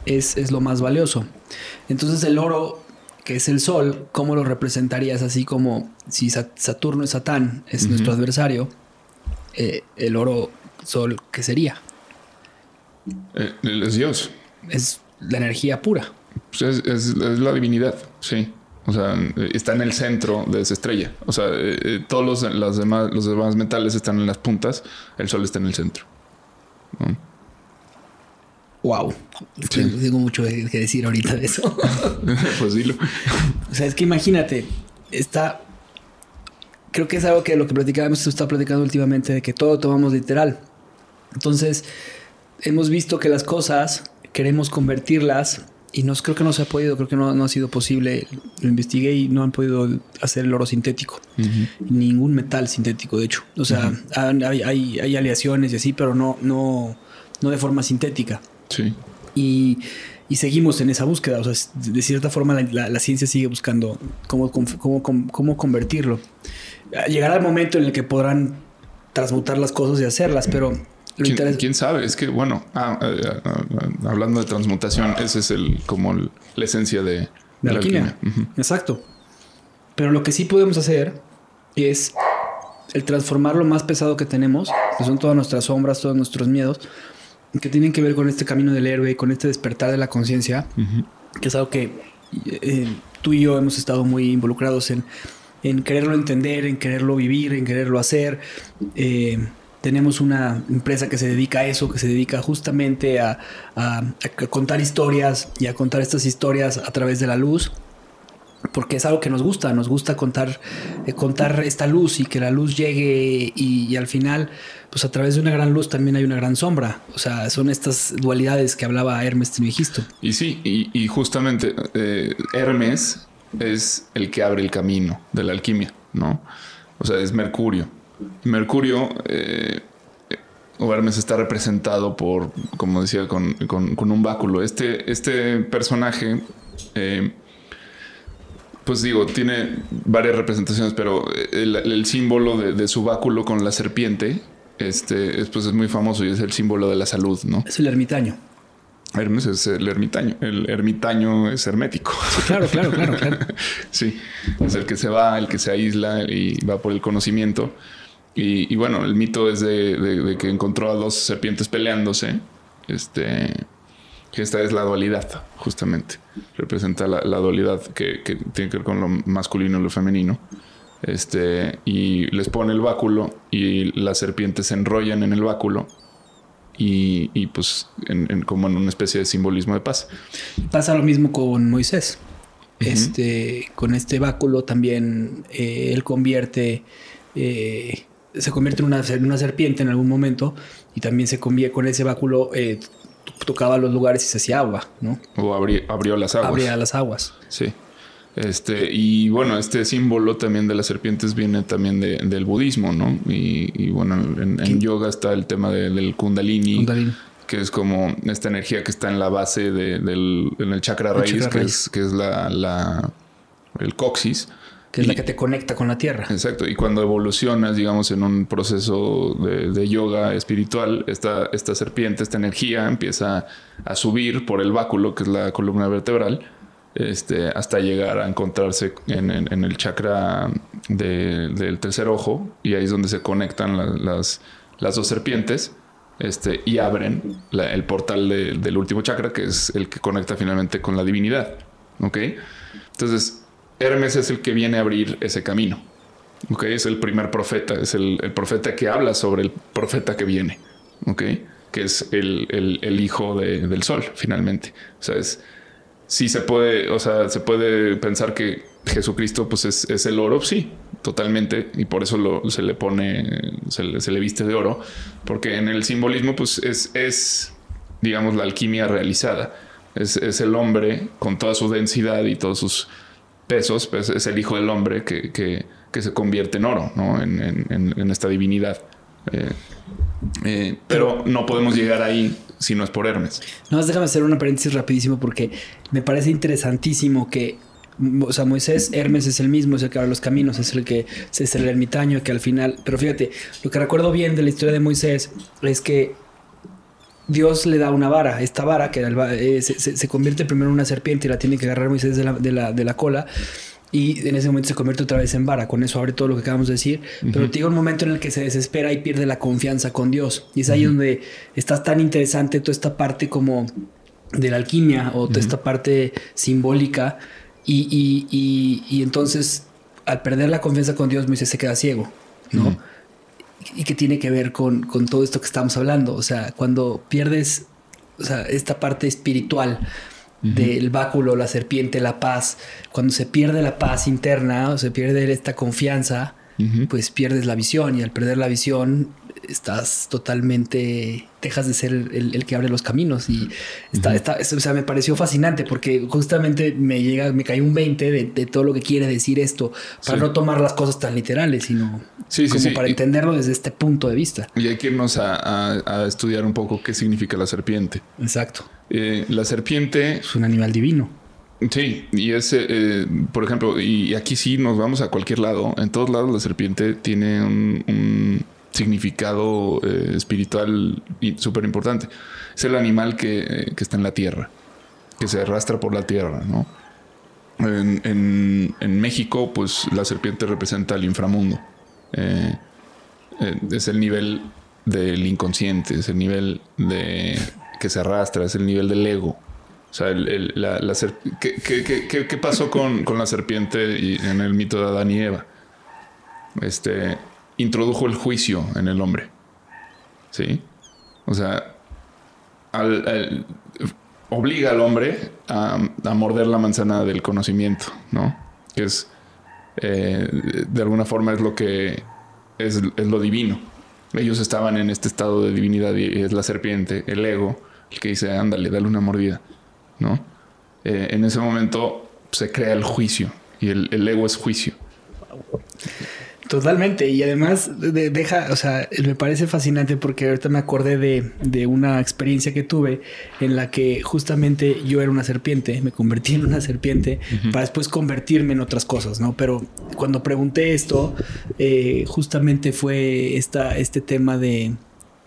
es, es lo más valioso. Entonces el oro, que es el sol, ¿cómo lo representarías? Así como si Sa- Saturno es Satán, es nuestro adversario, eh, el oro, sol, ¿qué sería? Eh, es Dios. Es la energía pura. Pues es, es- es la divinidad, sí. O sea, está en el centro de esa estrella. O sea, eh, eh, todos los, las demás, los demás metales están en las puntas, el sol está en el centro. ¿no? Wow. Sí. Tengo mucho que decir ahorita de eso. pues dilo. O sea, es que imagínate, está. Creo que es algo que lo que platicábamos, se está platicando últimamente, de que todo tomamos literal. Entonces, hemos visto que las cosas queremos convertirlas y no creo que no se ha podido, creo que no, no ha sido posible. Lo investigué y no han podido hacer el oro sintético. Ningún metal sintético, de hecho. O sea, hay, hay, hay aleaciones y así, pero no, no, no de forma sintética Sí. y, y seguimos en esa búsqueda. O sea, de cierta forma la, la- la ciencia sigue buscando cómo, cómo, cómo, cómo convertirlo. Llegará el momento en el que podrán transmutar las cosas y hacerlas, pero lo ¿Quién, quién sabe? Es que, bueno, ah, ah, ah, hablando de transmutación, ese es el como el- la esencia de, de de la alquimia. Exacto. Pero lo que sí podemos hacer es el transformar lo más pesado que tenemos, que son todas nuestras sombras, todos nuestros miedos, que tienen que ver con este camino del héroe, con este despertar de la conciencia, que es algo que eh, tú y yo hemos estado muy involucrados en, en quererlo entender, en quererlo vivir, en quererlo hacer. Eh, tenemos una empresa que se dedica a eso, que se dedica justamente a, a- a contar historias y a contar estas historias a través de la luz porque es algo que nos gusta, nos gusta contar, eh, contar esta luz y que la luz llegue y, y al final, pues a través de una gran luz también hay una gran sombra. O sea, son estas dualidades que hablaba Hermes Trismegisto. Y sí, y, justamente eh, Hermes es el que abre el camino de la alquimia, ¿no? O sea, es Mercurio. Mercurio, eh, o Hermes está representado por, como decía, con, con- un báculo. Este, este personaje, eh, pues digo, tiene varias representaciones, pero el, símbolo de su báculo con la serpiente, este, es, pues es muy famoso y es el símbolo de la salud, ¿no? Es el ermitaño. Hermes es el ermitaño. El ermitaño es hermético. Claro, claro, claro, claro. sí, es el que se va, el que se aísla y va por el conocimiento. Y, y bueno, el mito es de, de- de que encontró a dos serpientes peleándose. Este. Que esta es la dualidad, justamente. Representa la, la dualidad que, que, tiene que ver con lo masculino y lo femenino. Este, y les pone el báculo y las serpientes se enrollan en el báculo y, y pues en, en, como en una especie de simbolismo de paz. Pasa lo mismo con Moisés. Uh -huh. Este, con este báculo también eh, él convierte, eh, se convierte en una, en una, serpiente en algún momento y también se convierte con ese báculo, eh, tocaba los lugares y se hacía agua, ¿no? O abrió, abrió las aguas. Abría las aguas. Sí. Este, y bueno, este símbolo también de las serpientes viene también de, del budismo, ¿no? Y, y bueno, en, en, yoga está el tema de, del kundalini, kundalini, que es como esta energía que está en la base de, del en el chakra el raíz, chakra que, raíz. Es, que es la, la el coxis. Que es y, la que te conecta con la tierra. Exacto. Y cuando evolucionas, digamos, en un proceso de, de yoga espiritual, esta, esta serpiente, esta energía empieza a subir por el báculo, que es la columna vertebral, este, hasta llegar a encontrarse en, el chakra de, del tercer ojo y ahí es donde se conectan la, las, dos serpientes este, y abren el portal de, del último chakra que es el que conecta finalmente con la divinidad. ¿Ok? Entonces, Hermes es el que viene a abrir ese camino. ¿Ok? Es el primer profeta, es el, profeta que habla sobre el profeta que viene. ¿Ok? Que es el, hijo de, del sol, finalmente. O sea, es sí se puede, o sea, se puede pensar que Jesucristo pues es, es el oro, sí, totalmente, y por eso lo, se le pone, se le, se le, viste de oro, porque en el simbolismo pues es, es digamos, la alquimia realizada, es, es, el hombre con toda su densidad y todos sus pesos, pues es el hijo del hombre que, que, que se convierte en oro, ¿no? En, en, en esta divinidad. Eh, eh, pero no podemos llegar ahí si no es por Hermes. No, déjame hacer una paréntesis rapidísimo porque me parece interesantísimo que Moisés, Hermes es el mismo, es el que abre los caminos, es el que es el ermitaño que al final, pero fíjate, lo que recuerdo bien de la historia de Moisés es que Dios le da una vara, esta vara que eh, se, se, se, convierte primero en una serpiente y la tiene que agarrar Moisés de la, de la, de la cola y en ese momento se convierte otra vez en vara. Con eso abre todo lo que acabamos de decir. Uh -huh. Pero llega un momento en el que se desespera y pierde la confianza con Dios. Y es ahí uh -huh. donde está tan interesante toda esta parte como de la alquimia o toda esta parte simbólica. Y, y, y, y, entonces, al perder la confianza con Dios, Moisés se queda ciego, ¿no? Y que tiene que ver con, con todo esto que estamos hablando. O sea, cuando pierdes o sea, esta parte espiritual, Uh -huh. del báculo, la serpiente, la paz. Cuando se pierde la paz interna o se pierde esta confianza, uh -huh. pues pierdes la visión y al perder la visión estás totalmente, dejas de ser el, el que abre los caminos y está, uh -huh. está, o sea, me pareció fascinante porque justamente me llega, me cayó un 20 de, de todo lo que quiere decir esto para sí. no tomar las cosas tan literales, sino sí, como para entenderlo desde este punto de vista. Y hay que irnos a, a, a estudiar un poco qué significa la serpiente. Exacto. Eh, la serpiente es un animal divino. Sí, y ese, eh, por ejemplo, y aquí sí nos vamos a cualquier lado. En todos lados la serpiente tiene un, un significado eh, espiritual súper importante. Es el animal que, eh, que, está en la tierra, que se arrastra por la tierra, ¿no? En, en, México, pues la serpiente representa el inframundo. Eh, es el nivel del inconsciente, es el nivel de que se arrastra, es el nivel del ego. O sea, el, el, la, la ¿qué, qué, qué, ¿qué, pasó con, con la serpiente y en el mito de Adán y Eva? Este, introdujo el juicio en el hombre. ¿Sí? O sea, al, obliga al hombre a, morder la manzana del conocimiento, ¿no? Que es, eh, de alguna forma, es lo que es, es, lo divino. Ellos estaban en este estado de divinidad y es la serpiente, el ego, el que dice, ándale, dale una mordida, ¿no? Eh, en ese momento se crea el juicio y el, el ego es juicio. Totalmente. Y además de, deja, o sea, me parece fascinante porque ahorita me acordé de, de, una experiencia que tuve en la que justamente yo era una serpiente, me convertí en una serpiente uh -huh. para después convertirme en otras cosas, ¿no? Pero cuando pregunté esto, eh, justamente fue esta, este tema de...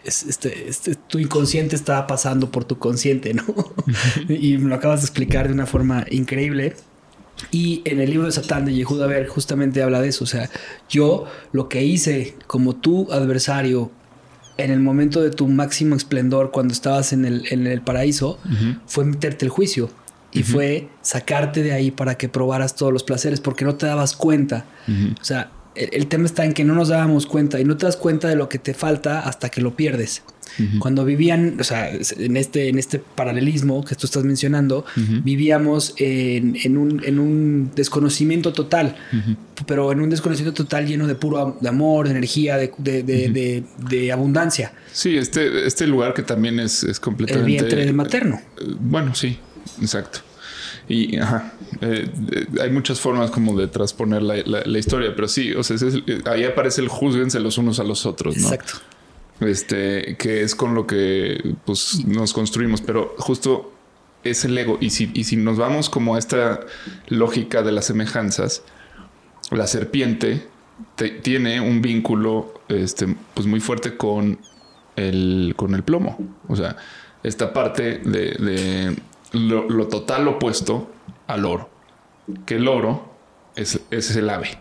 Este, este, tu inconsciente estaba pasando por tu consciente, ¿no? Y me lo acabas de explicar de una forma increíble. Y en el libro de Satán de Yehuda Ver justamente habla de eso. O sea, yo lo que hice como tu adversario en el momento de tu máximo esplendor, cuando estabas en el, en el paraíso, fue meterte el juicio y fue sacarte de ahí para que probaras todos los placeres porque no te dabas cuenta. O sea, el, el, tema está en que no nos dábamos cuenta y no te das cuenta de lo que te falta hasta que lo pierdes. Cuando vivían, o sea, en este, en este paralelismo que tú estás mencionando, vivíamos en, en, un, en, un, desconocimiento total, pero en un desconocimiento total lleno de puro de amor, de energía, de, de, de, de abundancia. Sí, este, este lugar que también es, es completamente... El vientre materno. Bueno, sí, exacto. Y ajá, eh, hay muchas formas como de transponer la, la, la historia, pero sí, o sea, es, ahí aparece el juzguense los unos a los otros, ¿no? Exacto. Este, que es con lo que pues, nos construimos, pero justo es el ego. Y si, y si nos vamos como a esta lógica de las semejanzas, la serpiente te, tiene un vínculo este, pues muy fuerte con el, con el plomo. O sea, esta parte de, de lo, lo, total opuesto al oro. Que el oro es, es el ave.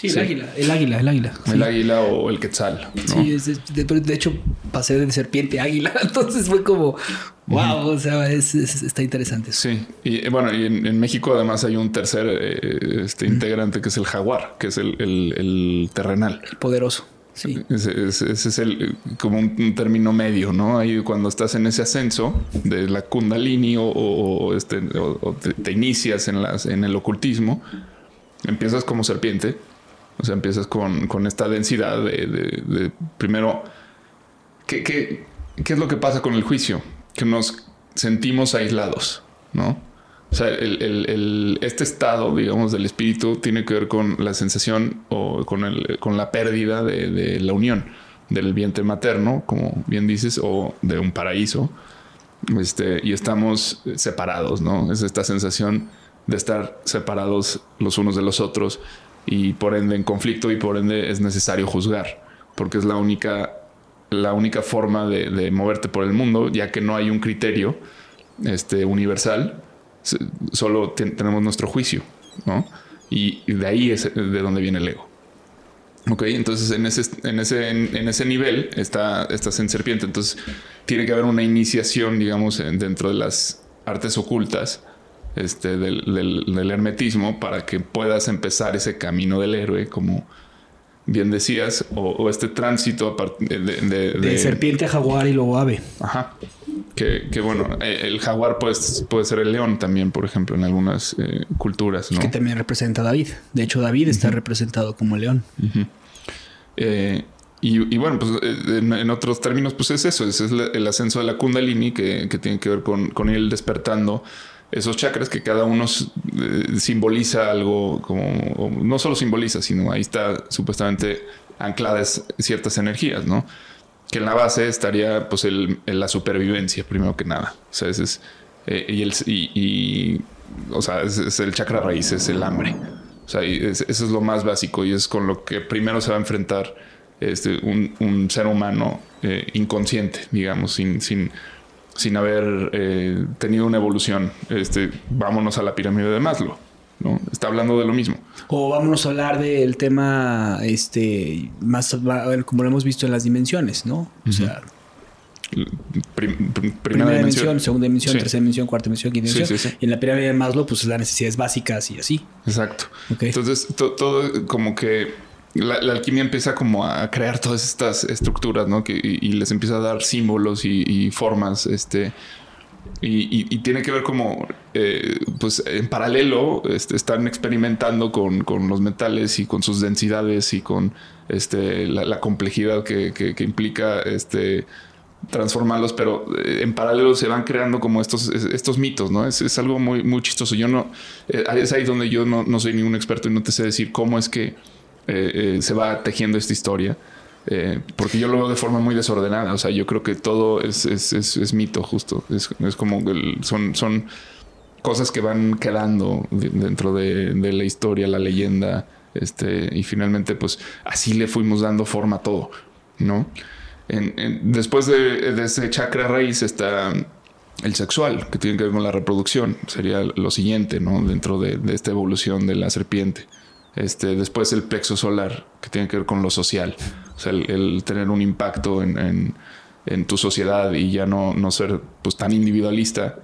Sí, el sí. águila, el águila, el águila. El sí. águila o el quetzal. ¿no? Sí, de, de, hecho pasé de serpiente a águila, entonces fue como, wow, o sea, es, está interesante. Eso. Sí, y bueno, y en, en, México además hay un tercer eh, este, integrante que es el jaguar, que es el, el, el terrenal. El poderoso. Sí. Ese, ese, ese, es el como un, un, término medio, ¿no? Ahí cuando estás en ese ascenso de la kundalini o, o este, o te, te, inicias en, las, en el ocultismo, empiezas como serpiente, o sea, empiezas con, con esta densidad de, primero, ¿qué, ¿qué, ¿qué, es lo que pasa con el juicio? Que nos sentimos aislados, ¿no? O sea, el, el, este estado, digamos, del espíritu tiene que ver con la sensación o con, con la pérdida de, de, la unión del vientre materno, como bien dices, o de un paraíso. Este, y estamos separados, ¿no? Es esta sensación de estar separados los unos de los otros y por ende en conflicto y por ende es necesario juzgar, porque es la única, la única forma de, de moverte por el mundo, ya que no hay un criterio este, universal, solo ten, tenemos nuestro juicio, ¿no? Y, de ahí es de donde viene el ego. Ok, entonces en ese, en ese, en ese nivel está, estás en serpiente, entonces tiene que haber una iniciación, digamos, dentro de las artes ocultas este, del, del, del, hermetismo para que puedas empezar ese camino del héroe, como bien decías, o, o este tránsito de, de, de, de, serpiente a jaguar y luego ave. Ajá. Que, que, bueno, el jaguar pues, puede ser el león también, por ejemplo, en algunas eh, culturas. ¿no? Que también representa a David. De hecho, David uh -huh. está representado como león. Uh -huh. eh, y, y, bueno, pues en, en, otros términos, pues es eso, es, es el ascenso de la Kundalini que, que tiene que ver con, con él despertando esos chakras que cada uno eh, simboliza algo como no solo simboliza, sino ahí está supuestamente ancladas ciertas energías, ¿no? Que en la base estaría pues el, la supervivencia primero que nada. O sea, ese es eh, y el y, o sea, es, es, el chakra raíz, es el hambre. O sea, es, eso es lo más básico y es con lo que primero se va a enfrentar este, un, un ser humano eh, inconsciente, digamos, sin, sin sin haber eh, tenido una evolución. Este, vámonos a la pirámide de Maslow. ¿no? Está hablando de lo mismo. O vámonos a hablar del tema, este, más como lo hemos visto en las dimensiones, ¿no? O sea, Prim, prim, primera, primera, dimensión, dimensión segunda dimensión, sí. tercera dimensión, cuarta dimensión, quinta dimensión. Sí, sí, y en la pirámide de Maslow, pues las necesidades básicas y así. Exacto. Okay. Entonces, to, todo como que la, alquimia empieza como a crear todas estas estructuras, ¿no? Que, y, les empieza a dar símbolos y, formas, este... Y, y, tiene que ver como, eh, pues en paralelo, este, están experimentando con, con, los metales y con sus densidades y con este, la, complejidad que, que, que, implica este, transformarlos, pero eh, en paralelo se van creando como estos, estos mitos, ¿no? Es, es algo muy, muy chistoso. Yo no, eh, es ahí donde yo no, no soy ningún experto y no te sé decir cómo es que eh, eh, se va tejiendo esta historia. Eh, porque yo lo veo de forma muy desordenada. O sea, yo creo que todo es, es, es, es mito, justo. Es, como el, son, son cosas que van quedando dentro de, la historia, la leyenda. Este, y finalmente, pues así le fuimos dando forma a todo, ¿no? Después de, ese chakra raíz está el sexual, que tiene que ver con la reproducción. Sería lo siguiente, ¿no? Dentro de, de esta evolución de la serpiente. Este, después el plexo solar, que tiene que ver con lo social. O sea, el, tener un impacto en, tu sociedad y ya no, no ser pues tan individualista,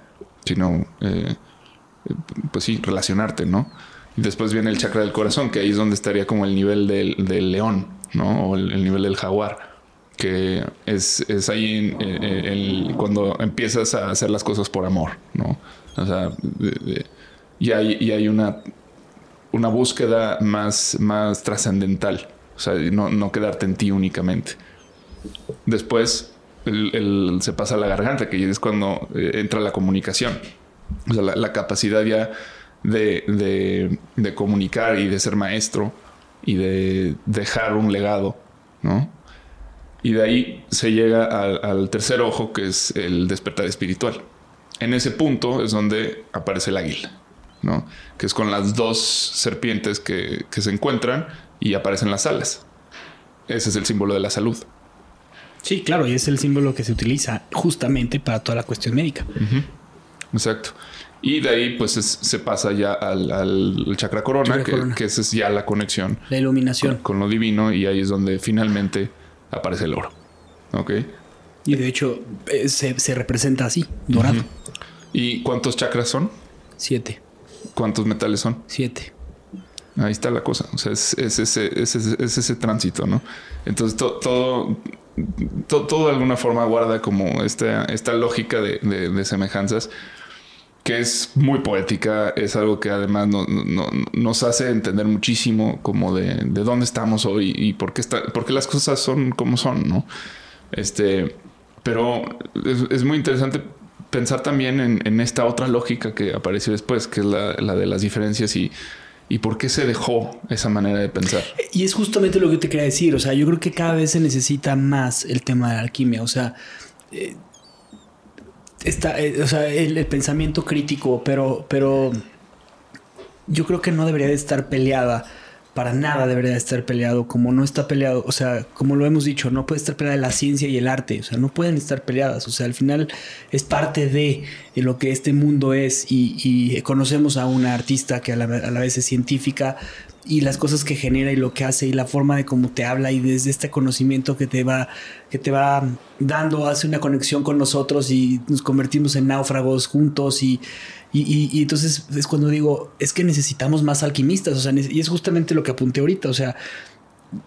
sino eh, pues sí, relacionarte, ¿no? Y después viene el chakra del corazón, que ahí es donde estaría como el nivel del, león, ¿no? O el, el, nivel del jaguar, que es, es ahí el, cuando empiezas a hacer las cosas por amor, ¿no? O sea, y, y hay una, una búsqueda más, más trascendental, o sea, no, no quedarte en ti únicamente. Después el, se pasa a la garganta, que es cuando eh, entra la comunicación. O sea, la, capacidad ya de, de, de, comunicar y de ser maestro y de dejar un legado, ¿no? Y de ahí se llega al, al tercer ojo, que es el despertar espiritual. En ese punto es donde aparece el águila, ¿no? Que es con las dos serpientes que, que se encuentran y aparecen las alas. Ese es el símbolo de la salud. Sí, claro, y es el símbolo que se utiliza justamente para toda la cuestión médica. Uh -huh. Exacto. Y de ahí, pues es, se pasa ya al, al chakra corona, chakra que, corona. que esa es ya la conexión. La iluminación. Con, con, lo divino, y ahí es donde finalmente aparece el oro. ¿Ok? Y de hecho, eh, se, se, representa así, dorado. Uh -huh. ¿Y cuántos chakras son? Siete. ¿Cuántos metales son? Siete. Ahí está la cosa. O sea, es, es, ese, es, ese, es ese tránsito, ¿no? Entonces, to, todo, to, todo de alguna forma guarda como esta, esta lógica de, de, de, semejanzas que es muy poética. Es algo que además no, no, nos hace entender muchísimo como de, de dónde estamos hoy y por qué, está, por qué las cosas son como son, ¿no? Este, pero es, es muy interesante pensar también en, esta otra lógica que apareció después, que es la, de las diferencias y ¿Y por qué se dejó esa manera de pensar? Y es justamente lo que te quería decir. O sea, yo creo que cada vez se necesita más el tema de la alquimia. O sea, eh, está, eh, o sea el, el, pensamiento crítico, pero, pero yo creo que no debería de estar peleada. Para nada debería de estar peleado, como no está peleado, o sea, como lo hemos dicho, no puede estar peleada la ciencia y el arte, o sea, no pueden estar peleadas, o sea, al final es parte de, lo que este mundo es y, y conocemos a una artista que a la, a la, vez es científica y las cosas que genera y lo que hace y la forma de cómo te habla y desde este conocimiento que te va que te va dando hace una conexión con nosotros y nos convertimos en náufragos juntos y y, y, y, entonces es cuando digo, es que necesitamos más alquimistas, o sea, y es justamente lo que apunté ahorita, o sea,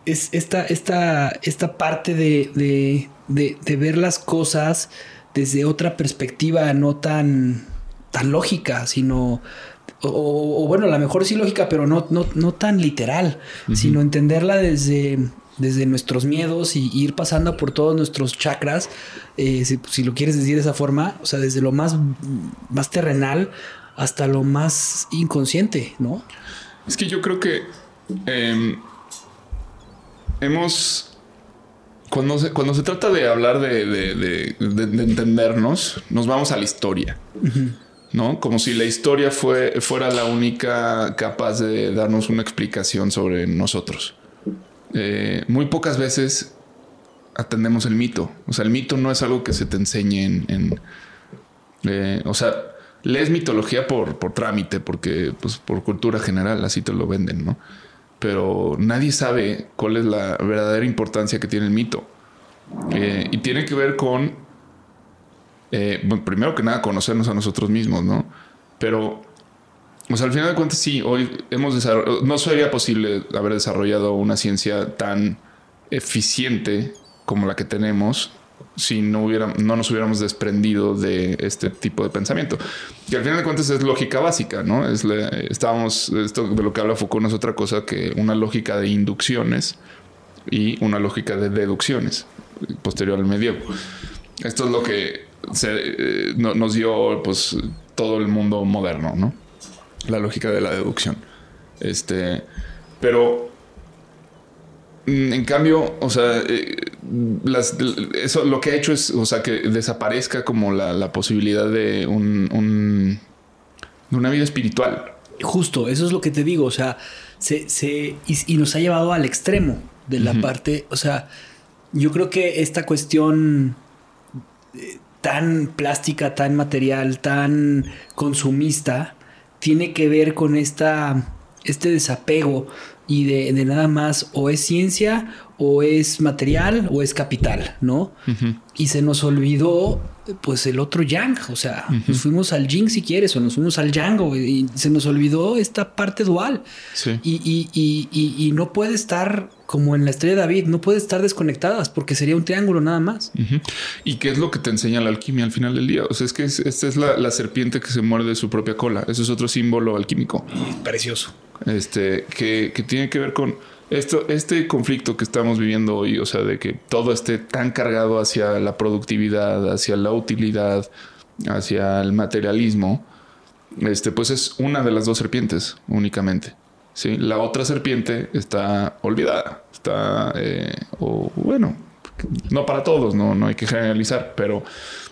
es esta, esta, esta parte de, de, de, de ver las cosas desde otra perspectiva, no tan, tan lógica, sino, o, o, bueno, a lo mejor sí lógica, pero no, no, no tan literal, uh -huh. sino entenderla desde, desde nuestros miedos y ir pasando por todos nuestros chakras, eh, si, si, lo quieres decir de esa forma, o sea, desde lo más, más terrenal hasta lo más inconsciente, ¿no? Es que yo creo que eh, hemos, cuando se, cuando se trata de hablar de, de, de, de entendernos, nos vamos a la historia. Uh -huh. ¿no? Como si la historia fue, fuera la única capaz de darnos una explicación sobre nosotros. Eh, muy pocas veces atendemos el mito. O sea, el mito no es algo que se te enseñe en... eh, o sea, lees mitología por, por trámite, porque pues, por cultura general así te lo venden, ¿no? Pero nadie sabe cuál es la verdadera importancia que tiene el mito. Eh, y tiene que ver con, bueno, primero que nada, conocernos a nosotros mismos, ¿no? Pero o sea, al final de cuentas, sí, hoy hemos desarrollado, no sería posible haber desarrollado una ciencia tan eficiente como la que tenemos si no, hubiera, no nos hubiéramos desprendido de este tipo de pensamiento. Y al final de cuentas es lógica básica, ¿no? Es la, estábamos, esto de lo que habla Foucault no es otra cosa que una lógica de inducciones y una lógica de deducciones posterior al medievo. Esto es lo que se, eh, no, nos dio pues todo el mundo moderno, ¿no? La lógica de la deducción. Este, pero mm, en cambio, o sea, eh, las, eso lo que ha hecho es, o sea, que desaparezca como la, la posibilidad de un, un, de una vida espiritual. Justo, eso es lo que te digo, o sea, se, se y, y nos ha llevado al extremo de la uh -huh. parte, o sea, yo creo que esta cuestión eh, tan plástica, tan material, tan consumista, tiene que ver con esta, este desapego y de, de nada más o es ciencia o es material o es capital, ¿no? Y se nos olvidó pues el otro yang, o sea, nos fuimos al yin si quieres o nos fuimos al yang o- y se nos olvidó esta parte dual. Sí. Y, y- y- y- y no puede estar como en la estrella de David, no puede estar desconectadas porque sería un triángulo nada más. ¿Y qué es lo que te enseña la alquimia al final del día? O sea, es que es- esta es la, la serpiente que se muerde su propia cola. Eso es otro símbolo alquímico. Precioso. Este, que, que tiene que ver con esto, este conflicto que estamos viviendo hoy. O sea, de que todo esté tan cargado hacia la productividad, hacia la utilidad, hacia el materialismo. Este, pues es una de las dos serpientes únicamente. ¿sí? La otra serpiente está olvidada. Está, eh, o bueno, no para todos, no, no hay que generalizar, pero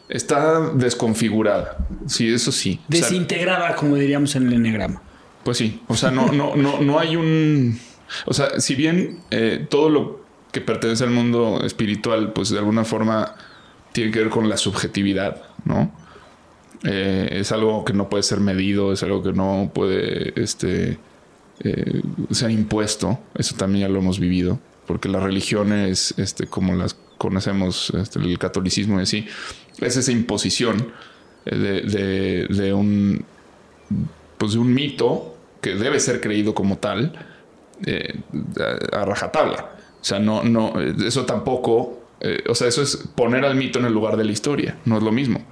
está desconfigurada. Sí, eso sí. O sea, Desintegrada, como diríamos en el enneagrama. pues sí, o sea, no, no, no, no hay un. O sea, si bien eh, todo lo que pertenece al mundo espiritual, pues de alguna forma tiene que ver con la subjetividad, ¿no? Eh, es algo que no puede ser medido, es algo que no puede este, eh, ser impuesto. Eso también ya lo hemos vivido, porque las religiones, este, como las conocemos, este, el catolicismo y así, es esa imposición eh, de, un pues de un mito que debe ser creído como tal eh, a, a rajatabla. O sea, no, no, eso tampoco, eh, o sea, eso es poner al mito en el lugar de la historia, no es lo mismo.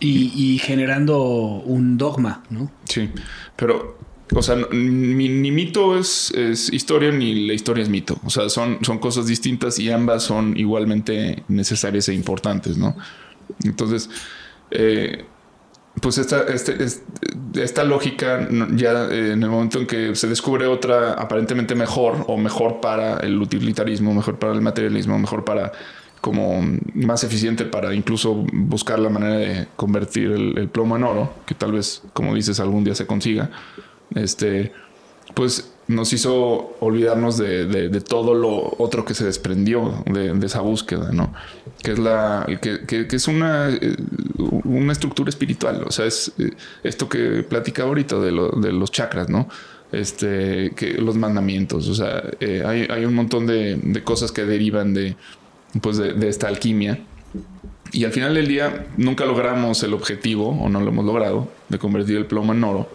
Y, y generando un dogma, ¿no? Sí, pero, o sea, ni, ni mito es, es historia ni la historia es mito. O sea, son, son cosas distintas y ambas son igualmente necesarias e importantes, ¿no? Entonces, eh, pues esta, este- es- esta lógica ya eh, en el momento en que se descubre otra aparentemente mejor o mejor para el utilitarismo, mejor para el materialismo, mejor para como más eficiente para incluso buscar la manera de convertir el, el plomo en oro, que tal vez, como dices, algún día se consiga, este, pues nos hizo olvidarnos de, todo lo otro que se desprendió de, esa búsqueda, ¿no? Que es eh, una estructura espiritual, o sea, es eh, esto que platicaba ahorita de, lo- de los chakras, ¿no? Este, que los mandamientos, o sea, eh, hay, hay un montón de, cosas que derivan de, pues de esta alquimia. Y al final del día nunca logramos el objetivo, o no lo hemos logrado, de convertir el plomo en oro.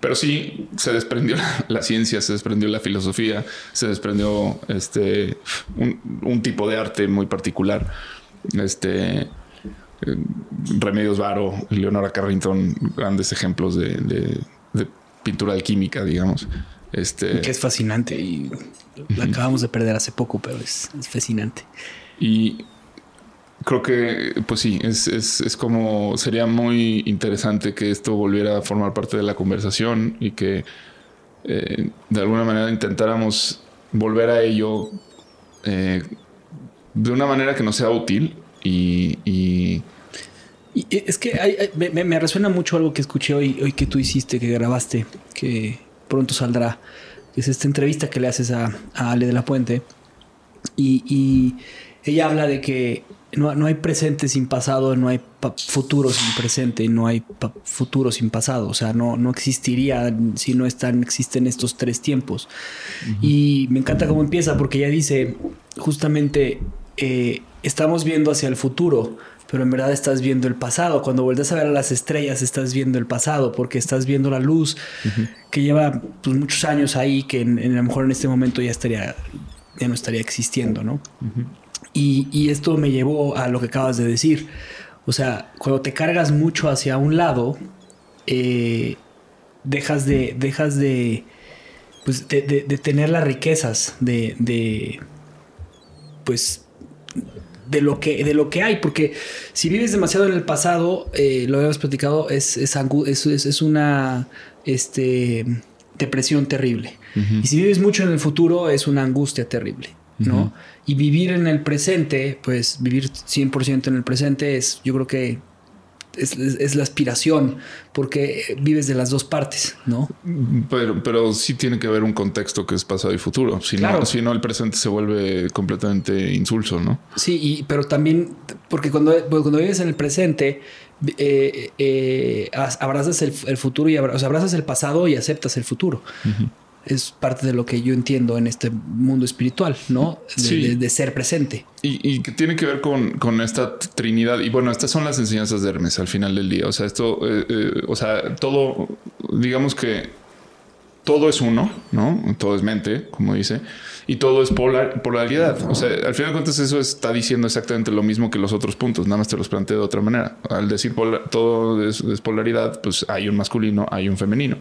Pero sí se desprendió la, la ciencia, se desprendió la filosofía, se desprendió este un, un tipo de arte muy particular. Este eh, Remedios Varo, Leonora Carrington, grandes ejemplos de, de- de pintura alquímica, digamos. Este, Que es fascinante y la acabamos de perder hace poco, pero es, es fascinante. Y creo que, pues sí, es, es, es como sería muy interesante que esto volviera a formar parte de la conversación y que eh, de alguna manera intentáramos volver a ello eh, de una manera que nos sea útil y, es que me, me- resuena mucho algo que escuché hoy, hoy que tú hiciste, que grabaste, que pronto saldrá, es esta entrevista que le haces a, a Ale de la Puente. Y, y ella habla de que no, no hay presente sin pasado, no hay futuro sin presente, no hay futuro sin pasado. O sea, no, no existiría si no están, existen estos tres tiempos. Y me encanta cómo empieza porque ella dice, justamente, eh, estamos viendo hacia el futuro, pero en verdad estás viendo el pasado. Cuando vuelves a ver a las estrellas, estás viendo el pasado porque estás viendo la luz que lleva pues, muchos años ahí, que en- en- a lo mejor en este momento ya estaría, ya no estaría existiendo, ¿no? Y, y esto me llevó a lo que acabas de decir. O sea, cuando te cargas mucho hacia un lado, eh, dejas de, dejas de, pues, de, de- de tener las riquezas de, de, pues, de lo que, de lo que hay, porque si vives demasiado en el pasado, eh, lo habíamos platicado, es, es, angu- es, es- es una este, depresión terrible. Y si vives mucho en el futuro, es una angustia terrible, ¿no? Y vivir en el presente, pues vivir 100% en el presente es, yo creo que es, es- es la aspiración, porque vives de las dos partes, ¿no? pero, pero sí tiene que haber un contexto que es pasado y futuro. Si, Claro. no, si no, el presente se vuelve completamente insulso, ¿no? Sí, y, pero también, porque cuando, porque cuando vives en el presente, eh, eh, as- abrazas el, el futuro y abra- o sea, abrazas el pasado y aceptas el futuro. Es parte de lo que yo entiendo en este mundo espiritual, ¿no? De, Sí. de- de ser presente. Y, y que tiene que ver con, con esta trinidad. Y bueno, estas son las enseñanzas de Hermes al final del día. O sea, esto, eh, eh, o sea, todo, digamos que todo es uno, ¿no? Todo es mente, como dice, y todo es polar- polaridad. O sea, al final de cuentas eso está diciendo exactamente lo mismo que los otros puntos, nada más te los planteo de otra manera. Al decir pola- todo es, es polaridad, pues hay un masculino, hay un femenino.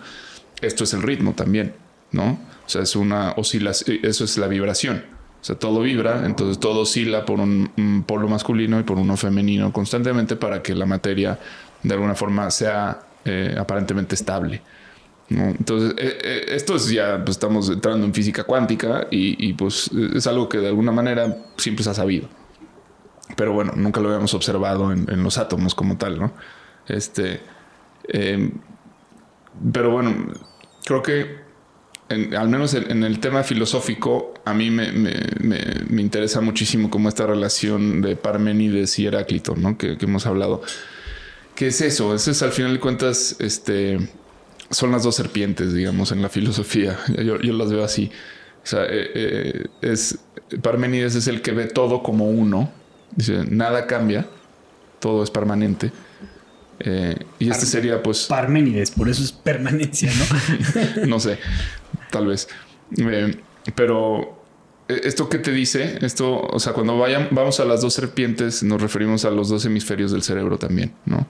Esto es el ritmo también, ¿no? O sea, es una oscilación, eso es la vibración. O sea, todo vibra, entonces todo oscila por un, polo masculino y por uno femenino constantemente para que la materia de alguna forma sea eh, aparentemente estable. Entonces, eh, eh, esto es ya, pues estamos entrando en física cuántica y, y, pues es algo que de alguna manera siempre se ha sabido. Pero bueno, nunca lo habíamos observado en, en los átomos como tal, ¿no? Este, eh, pero bueno, creo que en- al menos en, en el tema filosófico, a mí me, me- me- me interesa muchísimo como esta relación de Parménides y Heráclito, ¿no? Que, que hemos hablado. ¿Qué es eso? Eso es al final de cuentas, este, son las dos serpientes, digamos, en la filosofía. Yo, yo las veo así. O sea, eh, eh, es, Parménides es el que ve todo como uno. Dice, nada cambia, todo es permanente. Eh, y este sería, pues, Parménides, por eso es permanencia, ¿no? no sé, tal vez. Eh, pero eh, esto que te dice, esto, o sea, cuando vayan, vamos a las dos serpientes, nos referimos a los dos hemisferios del cerebro también, ¿no?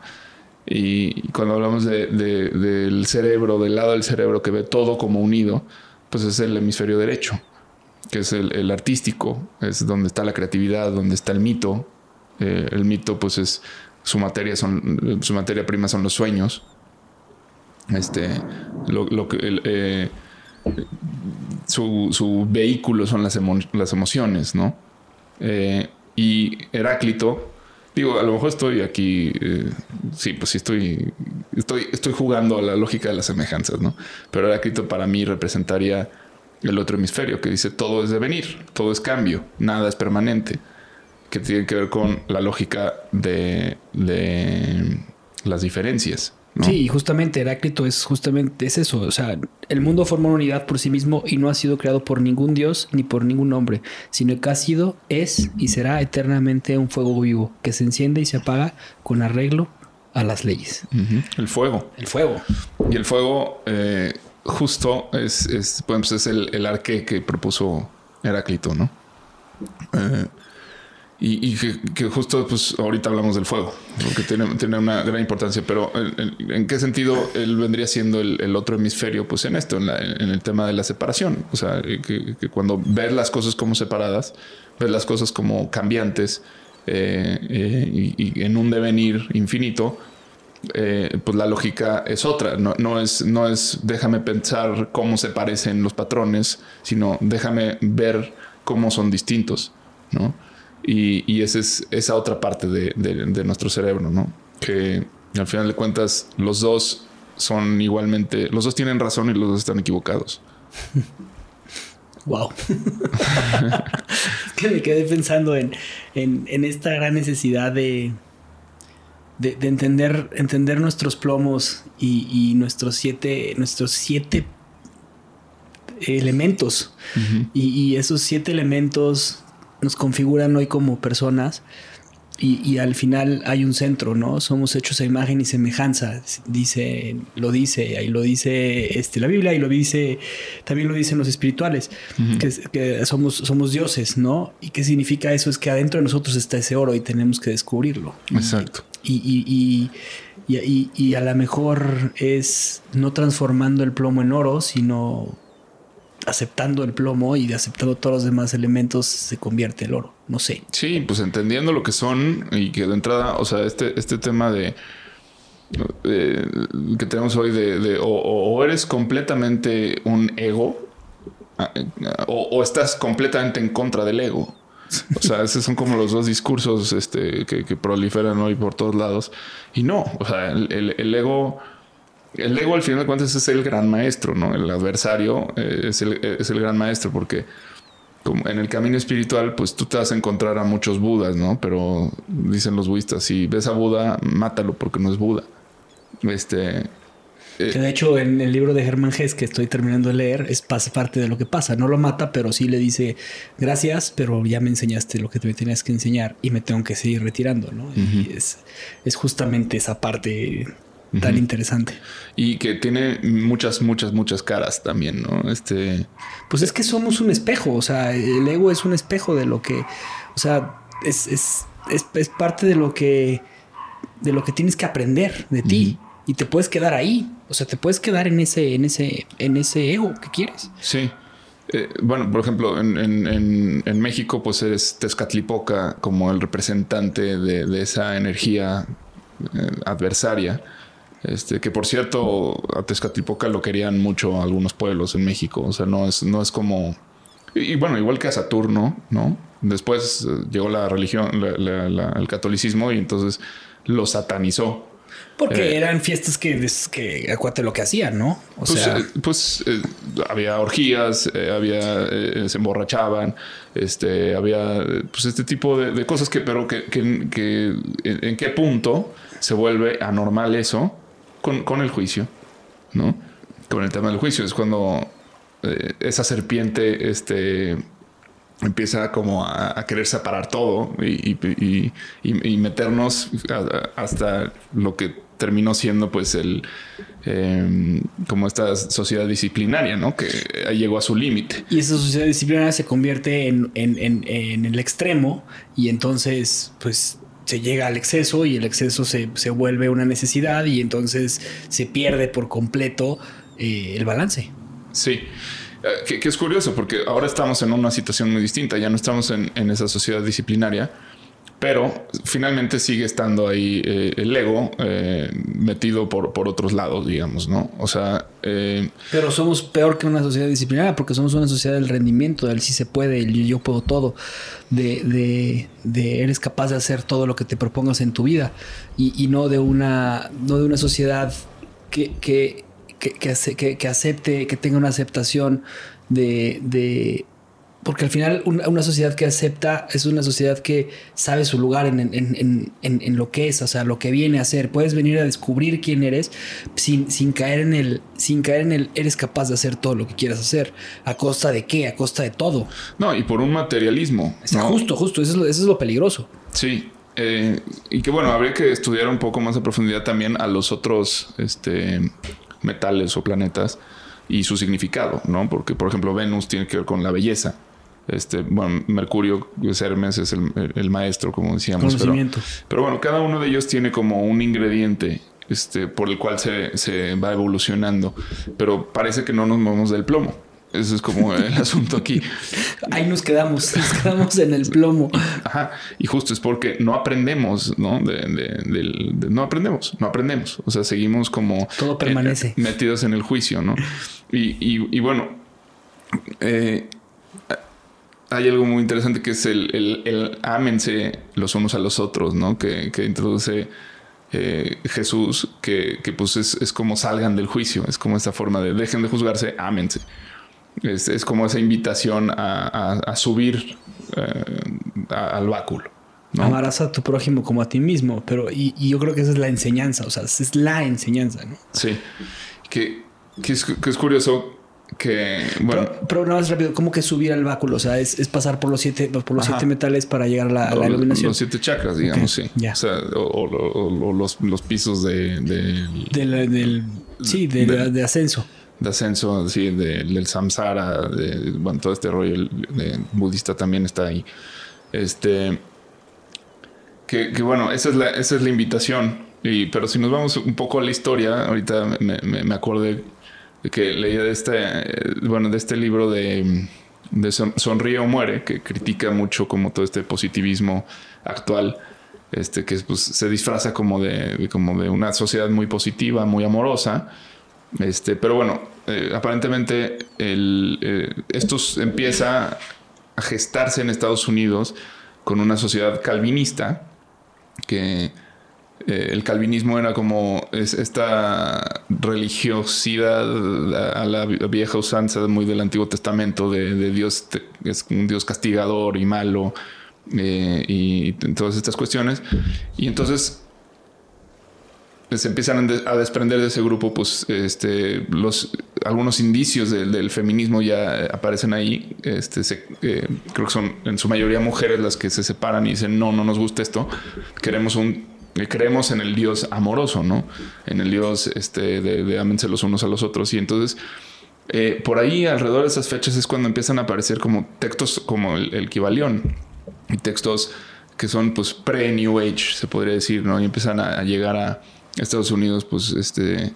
Y cuando hablamos de- de- del cerebro, del lado del cerebro que ve todo como unido, pues es el hemisferio derecho, que es el, el artístico, es donde está la creatividad, donde está el mito. Eh, el mito, pues es su materia, son, su materia prima son los sueños. Este, lo, lo que el, eh, su, su vehículo son las, las emociones, ¿no? Eh, y Heráclito, digo, a lo mejor estoy aquí, eh, sí, pues sí estoy, estoy, estoy jugando a la lógica de las semejanzas, ¿no? Pero Heráclito para mí representaría el otro hemisferio que dice todo es devenir, todo es cambio, nada es permanente, que tiene que ver con la lógica de, de las diferencias. ¿No? Sí, y justamente Heráclito es justamente es eso. O sea, el mundo forma una unidad por sí mismo y no ha sido creado por ningún dios ni por ningún hombre, sino que ha sido, es y será eternamente un fuego vivo que se enciende y se apaga con arreglo a las leyes. El fuego. El fuego. Y el fuego eh, justo es, es, pues es el, el arque que propuso Heráclito, ¿no? Eh, y que, justo pues ahorita hablamos del fuego, porque tiene, tiene una gran importancia, pero ¿en, qué sentido él vendría siendo el, otro hemisferio? Pues en esto, en, la- el tema de la separación. O sea, eh, que, cuando ves las cosas como separadas, ves las cosas como cambiantes eh, eh, y, en un devenir infinito, pues la lógica es otra. No, no es, no es déjame pensar cómo se parecen los patrones, sino déjame ver cómo son distintos, ¿no? Y, y esa es esa otra parte de, de- de nuestro cerebro, ¿no? Que al final de cuentas los dos son igualmente, los dos tienen razón y los dos están equivocados. Wow. es que me quedé pensando en, en, en esta gran necesidad de, de, de entender, entender nuestros plomos y, y nuestros siete, nuestros siete elementos. y, y esos siete elementos nos configuran hoy como personas. Y, y al final hay un centro, ¿no? Somos hechos a imagen y semejanza. Dice, lo dice, ahí lo dice este, la Biblia y lo dice, también lo dicen los espirituales, que, que somos, somos dioses, ¿no? ¿Y qué significa eso? Es que adentro de nosotros está ese oro y tenemos que descubrirlo. Exacto. Y, y, y, y, y- y a lo mejor es no transformando el plomo en oro, sino aceptando el plomo y de aceptando todos los demás elementos se convierte el oro. No sé. Sí, pues entendiendo lo que son y que de entrada, o sea, este, este tema de eh, que tenemos hoy de, de o, eres completamente un ego ah, eh, o, estás completamente en contra del ego. O sea, esos son como los dos discursos este, que, proliferan hoy por todos lados. Y no, o sea, el ego, el ego al final de cuentas es el gran maestro, ¿no? El adversario eh, es, el, es el gran maestro porque como en el camino espiritual, pues tú te vas a encontrar a muchos budas, ¿no? Pero dicen los budistas, si ves a Buda, mátalo porque no es Buda. Este, eh, Que de hecho en el libro de Germán Gess que estoy terminando de leer es parte de lo que pasa. No lo mata, pero sí le dice gracias, pero ya me enseñaste lo que te tenías que enseñar y me tengo que seguir retirando, ¿no? Y es, es justamente esa parte tan interesante. y que tiene muchas, muchas, muchas caras también, ¿no? Este, Pues es que somos un espejo, o sea, el ego es un espejo de lo que, o sea, es, es, es, es parte de lo que, de lo que tienes que aprender de ti y te puedes quedar ahí, o sea, te puedes quedar en ese, en ese, en ese ego que quieres. Sí. Eh, bueno, por ejemplo, en, en- en- en México, pues eres Tezcatlipoca como el representante de, de esa energía eh, adversaria. Este, que por cierto, a Tezcatlipoca lo querían mucho algunos pueblos en México. O sea, no es, no es como. Y, y bueno, igual que a Saturno, ¿no? Después eh, llegó la religión, la- la- la- el catolicismo, y entonces lo satanizó. Porque Eh. eran fiestas que, que acuérdate lo que hacían, ¿no? O Pues, sea, eh, pues, eh, había orgías, había se emborrachaban, este, había pues este tipo de, de cosas que, pero que, que- que- en, en qué punto se vuelve anormal eso con, el juicio, ¿no? Con el tema del juicio es cuando eh, esa serpiente, este empieza como a, querer separar todo y, y- y- y- meternos hasta lo que terminó siendo pues el eh, como esta sociedad disciplinaria, ¿no? Que llegó a su límite. y esa sociedad disciplinaria se convierte en, en, en el extremo y entonces, pues, se llega al exceso y el exceso se, se vuelve una necesidad y entonces se pierde por completo eh, el balance. Sí. Eh, que, que es curioso porque ahora estamos en una situación muy distinta, ya no estamos en, en esa sociedad disciplinaria, pero finalmente sigue estando ahí eh, el ego eh, metido por, por otros lados, digamos, ¿no? O sea, eh, Pero somos peor que una sociedad disciplinaria porque somos una sociedad del rendimiento, del sí se puede, el yo, puedo todo, de, de, de eres capaz de hacer todo lo que te propongas en tu vida y, y no de una no de una sociedad que, que, que, que, que- acepte, que tenga una aceptación de porque al final una, una sociedad que acepta es una sociedad que sabe su lugar en, en- en- en- lo que es, o sea, lo que viene a ser. Puedes venir a descubrir quién eres sin, sin caer en el, sin caer en el, eres capaz de hacer todo lo que quieras hacer. ¿A costa de qué? A costa de todo. no, y por un materialismo. Justo, justo, eso es, lo, eso es lo peligroso. Sí. eh, y que bueno, habría que estudiar un poco más a profundidad también a los otros este, metales o planetas y su significado, ¿no? Porque, por ejemplo, Venus tiene que ver con la belleza. Este, bueno, Mercurio, es Hermes, es el, el maestro, como decíamos. Pero, Conocimiento. pero bueno, cada uno de ellos tiene como un ingrediente este, por el cual se, se va evolucionando. Pero parece que no nos movemos del plomo. Ese es como el asunto aquí. Ahí nos quedamos, nos quedamos en el plomo. Ajá. Y justo es porque no aprendemos, ¿no? De, de- no aprendemos, no aprendemos. O sea, seguimos como... Todo permanece. eh, metidos en el juicio, ¿no? Y, y- y bueno, eh, hay algo muy interesante que es el, el, el ámense los unos a los otros, ¿no? Que, que introduce eh, Jesús, que, que pues es, es como salgan del juicio, es como esta forma de dejen de juzgarse, ámense. Es, es como esa invitación a, a- a subir eh, a- al báculo. ¿no? Amarás a tu prójimo como a ti mismo, pero y, y yo creo que esa es la enseñanza, o sea, esa es la enseñanza, ¿no? Sí. Que, que es, que es curioso que, bueno, Pero, pero nada más rápido, ¿cómo que subir al báculo? O sea, es, es pasar por los siete, por los Ajá. siete metales para llegar a la, iluminación. los siete chakras, digamos, sí. ya. O sea, o, o- o- o los, los pisos de, de, Del, del- sí, de, De- de ascenso. de ascenso, sí, de- del samsara, de, bueno, todo este rollo de budista también está ahí. Este, que, que bueno, esa es la, esa es la invitación. Y, pero si nos vamos un poco a la historia, ahorita me, me, me acordé que leía de este, eh, bueno, de este libro de, de Son- Sonríe o Muere, que critica mucho como todo este positivismo actual, este, que pues, se disfraza como de, de- como de una sociedad muy positiva, muy amorosa. Este, pero bueno, eh, aparentemente el, eh, esto empieza a gestarse en Estados Unidos con una sociedad calvinista que eh, el calvinismo era como es esta religiosidad a, la vieja usanza muy del Antiguo Testamento de, Dios es un Dios castigador y malo eh, y todas estas cuestiones y entonces se empiezan a desprender de ese grupo, pues este, los, algunos indicios del feminismo ya aparecen ahí. Este, eh, creo que son en su mayoría mujeres las que se separan y dicen, no, no nos gusta esto, queremos un creemos en el Dios amoroso, ¿no? En el Dios este, de, de los unos a los otros. Y entonces, eh, por ahí, alrededor de esas fechas, es cuando empiezan a aparecer como textos como el, el Kibalión y textos que son pues pre-New Age, se podría decir, ¿no? Y empiezan a, llegar a Estados Unidos, pues, este,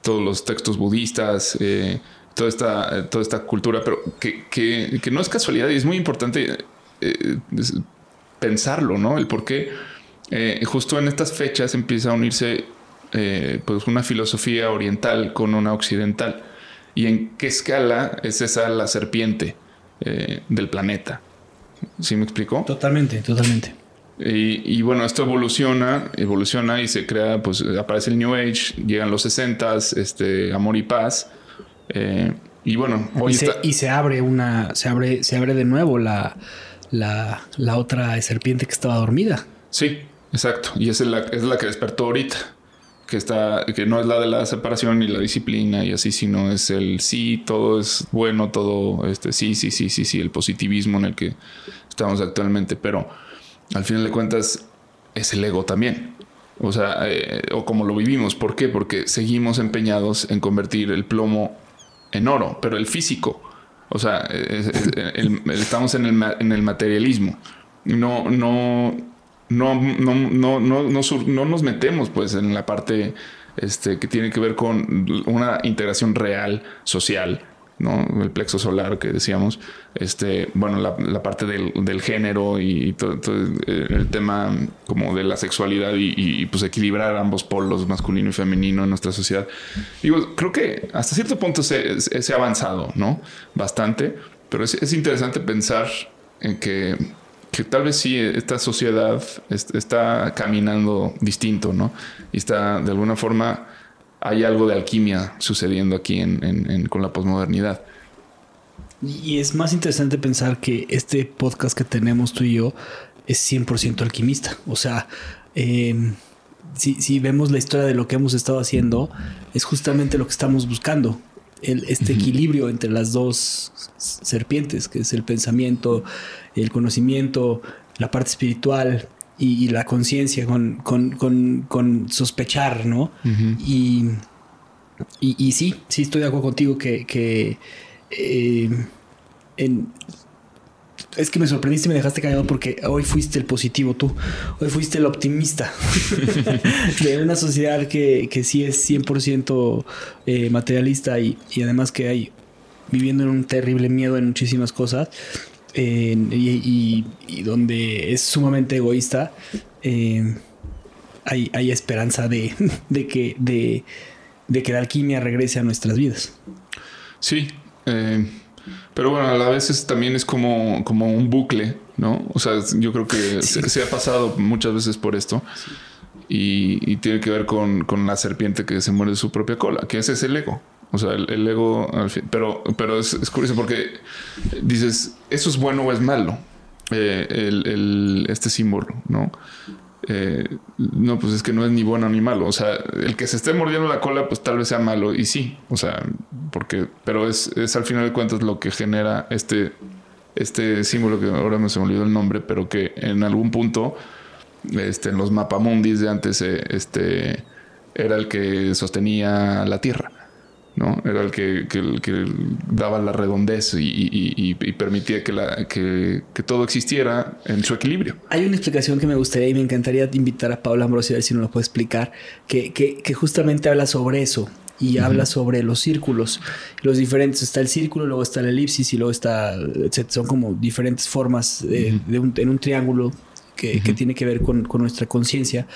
todos los textos budistas, eh, toda, esta, toda esta cultura, pero que, que, que, no es casualidad y es muy importante pensarlo, ¿no? El por qué eh, justo en estas fechas empieza a unirse eh, pues una filosofía oriental con una occidental. ¿Y en qué escala es esa la serpiente eh, del planeta? ¿Sí me explicó? Totalmente, totalmente. Y, bueno, esto evoluciona, evoluciona y se crea, pues aparece el New Age, llegan los 60 este, amor y paz. y bueno, hoy y, se, y se abre una, se abre, se abre de nuevo la, la, la otra serpiente que estaba dormida. Sí, Exacto. Y es la, es la que despertó ahorita. Que está, que no es la de la separación y la disciplina y así, sino es el sí, todo es bueno, todo este sí, sí, sí, sí, sí, el positivismo en el que estamos actualmente. Pero al final de cuentas es el ego también. O sea, eh, o como lo vivimos. ¿Por qué? Porque seguimos empeñados en convertir el plomo en oro, pero el físico. O sea, estamos en el, en el materialismo. No, no, no, no, no, no, no, nos metemos pues en la parte este, que tiene que ver con una integración real, social, ¿no? El plexo solar que decíamos, este, bueno, la, parte del, género y, todo, el tema como de la sexualidad y, pues equilibrar ambos polos, masculino y femenino en nuestra sociedad. Digo, creo que hasta cierto punto se, se ha avanzado, ¿no? Bastante, pero es, es interesante pensar en que que tal vez sí, esta sociedad está caminando distinto, ¿no? Y está, de alguna forma, hay algo de alquimia sucediendo aquí en, con la posmodernidad. Y es más interesante pensar que este podcast que tenemos tú y yo es 100% alquimista. O sea, em, si, vemos la historia de lo que hemos estado haciendo, es justamente lo que estamos buscando. El, este equilibrio entre las dos serpientes, que es el pensamiento, el conocimiento, la parte espiritual y, la conciencia con, con, sospechar, ¿no? y, y, sí, sí estoy de acuerdo contigo que, eh, es que me sorprendiste y me dejaste callado porque hoy fuiste el positivo tú. Hoy fuiste el optimista de una sociedad que, que sí es 100% eh, materialista y, y, además que hay viviendo en un terrible miedo en muchísimas cosas y, donde es sumamente egoísta, eh, hay, esperanza de, que, de, que la alquimia regrese a nuestras vidas. Sí, eh, pero bueno, a la vez también es como, como un bucle, ¿no? O sea, yo creo que se, ha pasado muchas veces por esto. Y, tiene que ver con, con, la serpiente que se muere de su propia cola, que ese es el ego. O sea, el, ego, al fin, pero, pero es, curioso porque dices, ¿eso es bueno o es malo? Eh, el, este símbolo, ¿no? Eh, no, pues es que no es ni bueno ni malo. O sea, el que se esté mordiendo la cola, pues tal vez sea malo. Y sí, o sea, porque, pero es, es al final de cuentas lo que genera este, este símbolo que ahora me se me olvidó el nombre, pero que en algún punto, este, en los mapamundis de antes, eh, este, era el que sostenía la tierra. ¿No? Era el que, daba la redondez y, permitía que, la, que, todo existiera en su equilibrio. Hay una explicación que me gustaría y me encantaría invitar a Paula Ambrosio a ver si nos lo puede explicar, que, justamente habla sobre eso y habla sobre los círculos, los diferentes. Está el círculo, luego está la elipsis y luego está, son como diferentes formas de, un, en un triángulo que, tiene que ver con, con nuestra conciencia.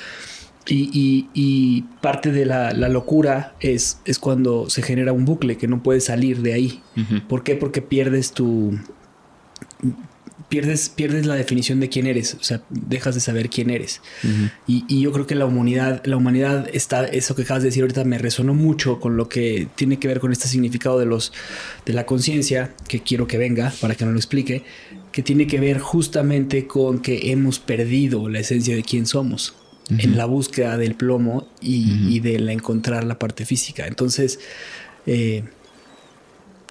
Y, parte de la, locura es, es, cuando se genera un bucle que no puedes salir de ahí. ¿Por qué? Porque pierdes tu. Pierdes, pierdes la definición de quién eres, o sea, dejas de saber quién eres. y, yo creo que la humanidad, la humanidad está, eso que acabas de decir ahorita me resonó mucho con lo que tiene que ver con este significado de los de la conciencia, que quiero que venga para que nos lo explique, que tiene que ver justamente con que hemos perdido la esencia de quién somos en la búsqueda del plomo y, y de la encontrar la parte física. Entonces, eh,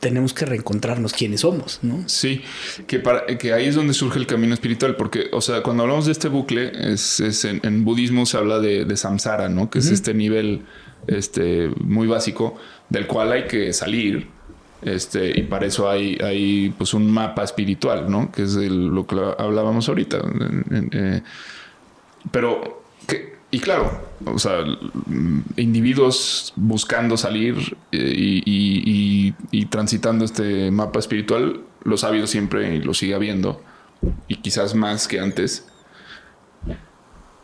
tenemos que reencontrarnos quiénes somos, ¿no? Sí, que, para, que ahí es donde surge el camino espiritual, porque, o sea, cuando hablamos de este bucle, es, es en, en, budismo se habla de, de samsara, ¿no? Que es este nivel este, muy básico del cual hay que salir. Este, y para eso hay, hay pues un mapa espiritual, ¿no? Que es el, lo que hablábamos ahorita. Eh, pero, que, y claro, o sea, individuos buscando salir eh, y, y, y, transitando este mapa espiritual, los ha habido siempre y lo sigue habiendo, y quizás más que antes.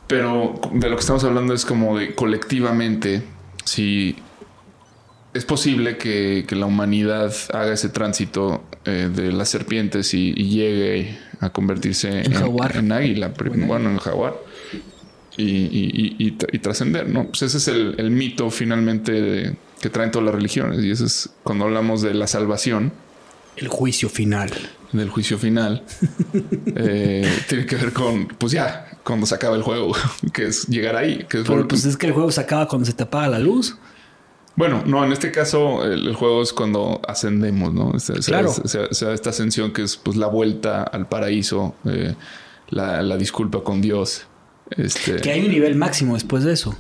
Pero de lo que estamos hablando es como de colectivamente, si es posible que, que, la humanidad haga ese tránsito eh, de las serpientes y, y, llegue a convertirse en, jaguar. en, en águila, bueno, bueno, en jaguar y, y, y trascender, ¿no? Pues ese es el, el mito finalmente de, que traen todas las religiones y eso es cuando hablamos de la salvación. El juicio final. Del juicio final. eh, tiene que ver con, pues ya, cuando se acaba el juego, que es llegar ahí. Que es Pero, pues es que el juego se acaba cuando se te apaga la luz. Bueno, no, en este caso el, el juego es cuando ascendemos, ¿no? O sea, claro. O sea, o sea, esta ascensión que es pues la vuelta al paraíso, eh, la, la, disculpa con Dios. Este... Que hay un nivel máximo después de eso.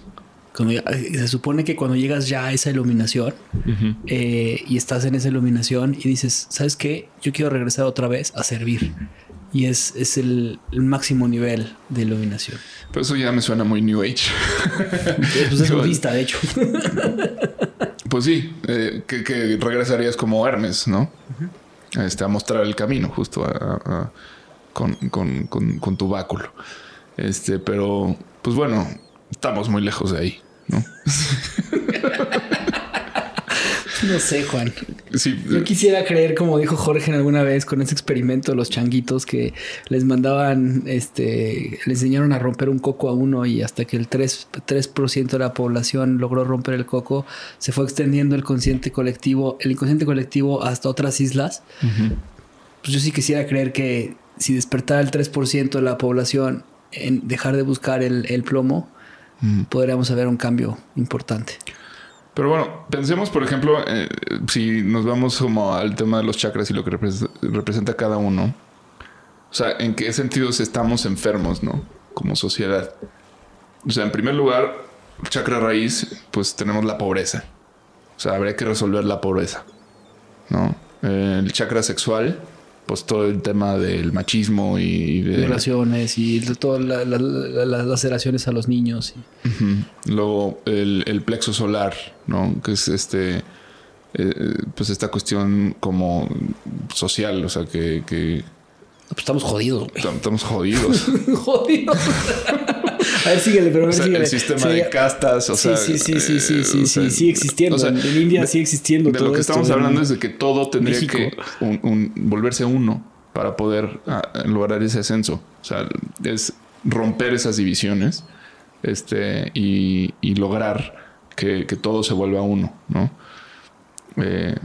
Cuando ya, se supone que cuando llegas ya a esa iluminación uh -huh. eh, y estás en esa iluminación y dices, ¿sabes qué? Yo quiero regresar otra vez a servir. Y es, es el, el, máximo nivel de iluminación. Pero eso ya me suena muy New Age. pues es budista, de hecho. pues sí, eh, que, que, regresarías como Hermes, ¿no? Uh -huh. este, a mostrar el camino justo a, a, con, con, con, con, tu báculo. Este, pero, pues bueno, estamos muy lejos de ahí, ¿no? No sé, Juan. Sí. Yo quisiera creer, como dijo Jorge alguna vez con ese experimento, los changuitos que les mandaban, este, le enseñaron a romper un coco a uno y hasta que el 3%, 3 de la población logró romper el coco, se fue extendiendo el consciente colectivo, el inconsciente colectivo hasta otras islas. Uh -huh. Pues yo sí quisiera creer que si despertara el 3% de la población en dejar de buscar el, el plomo, -huh. podríamos ver un cambio importante. Pero bueno, pensemos, por ejemplo, eh, si nos vamos como al tema de los chakras y lo que representa, representa cada uno. O sea, ¿en qué sentidos estamos enfermos, no? Como sociedad. O sea, en primer lugar, chakra raíz, pues tenemos la pobreza. O sea, habría que resolver la pobreza, ¿no? Eh, el chakra sexual, pues todo el tema del machismo y de violaciones y de todas la, la, la, las laceraciones a los niños. Uh -huh. Luego el, el, plexo solar, ¿no? Que es este, eh, pues esta cuestión como social, o sea, que... que pues estamos jodidos. Güey. Estamos jodidos. jodidos. A ver, síguele, pero a ver, o sea, síguele. El sistema sí, de castas, o sí, sea. Sí, sí, sí, sí, sí, sí, sigue existiendo. O sea, en India sigue existiendo. De todo lo que esto, estamos hablando es de que todo tendría México. que un, un, volverse uno para poder uh, lograr ese ascenso. O sea, es romper esas divisiones este, y, y lograr que, que, todo se vuelva uno, ¿no? Eh,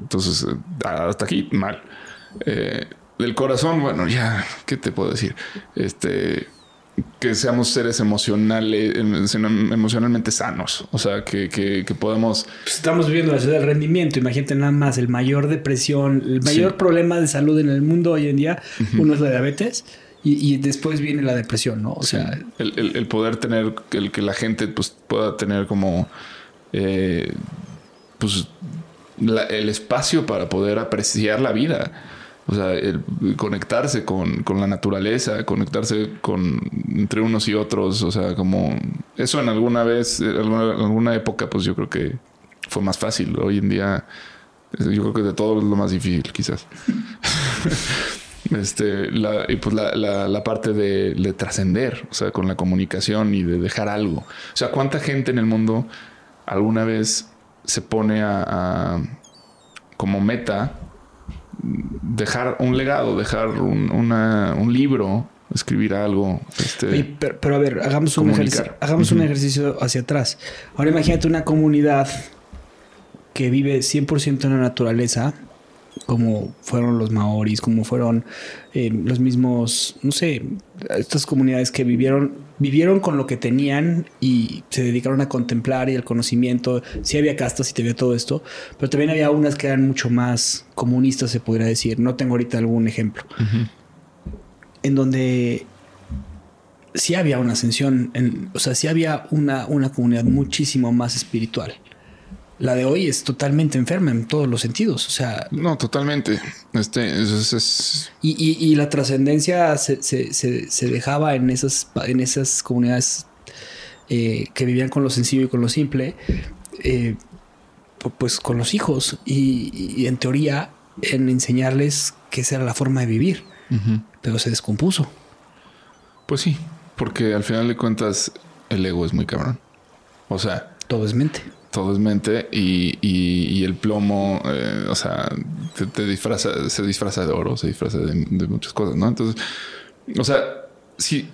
entonces, hasta aquí, mal. Eh, del corazón, bueno, ya, ¿qué te puedo decir? Este, que seamos seres emocionales, emocionalmente sanos. O sea, que, que, que podemos. Pues estamos viviendo la ciudad del rendimiento. Imagínate nada más el mayor depresión, el mayor sí. problema de salud en el mundo hoy en día. Uh -huh. Uno es la diabetes. Y, y, después viene la depresión, ¿no? O sí. sea, el, el, el, poder tener, el que la gente pues, pueda tener como, eh, pues, la, el espacio para poder apreciar la vida. O sea, el conectarse con, con, la naturaleza, conectarse con entre unos y otros. O sea, como eso en alguna vez, en alguna, alguna época, pues yo creo que fue más fácil. Hoy en día, yo creo que de todo es lo más difícil, quizás. este, y pues la, la, la parte de, de trascender, o sea, con la comunicación y de dejar algo. O sea, ¿cuánta gente en el mundo alguna vez se pone a como meta dejar un legado, dejar un, una, un libro, escribir algo. Este, Oye, pero, pero, a ver, hagamos, un ejercicio, hagamos uh -huh. un ejercicio hacia atrás. Ahora imagínate una comunidad que vive 100% en la naturaleza como fueron los maoris, como fueron eh, los mismos, no sé, estas comunidades que vivieron, vivieron con lo que tenían y se dedicaron a contemplar y al conocimiento. Sí había castas y te había todo esto, pero también había unas que eran mucho más comunistas, se podría decir. No tengo ahorita algún ejemplo. En donde sí había una ascensión, en, o sea, sí había una, una comunidad muchísimo más espiritual. La de hoy es totalmente enferma en todos los sentidos. O sea. No, totalmente. Este es. es... Y, y, y, la trascendencia se, se, se, se, dejaba en esas, en esas comunidades eh, que vivían con lo sencillo y con lo simple. Eh, pues con los hijos. Y, y, en teoría, en enseñarles que esa era la forma de vivir. Uh -huh. Pero se descompuso. Pues sí, porque al final de cuentas, el ego es muy cabrón. O sea. Todo es mente todo es mente y, y, y el plomo, eh, o sea, te, te, disfraza, se disfraza de oro, se disfraza de, de muchas cosas, ¿no? Entonces, o sea, sí,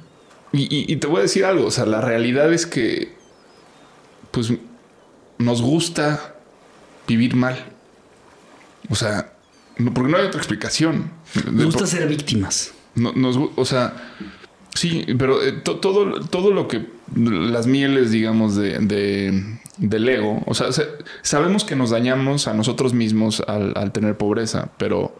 y, y, te voy a decir algo, o sea, la realidad es que, pues, nos gusta vivir mal. O sea, no, porque no hay otra explicación. Nos gusta ser víctimas. No, nos, o sea, sí, pero eh, to, todo, todo lo que las mieles, digamos, de, de del ego. O sea, sabemos que nos dañamos a nosotros mismos al, al tener pobreza, pero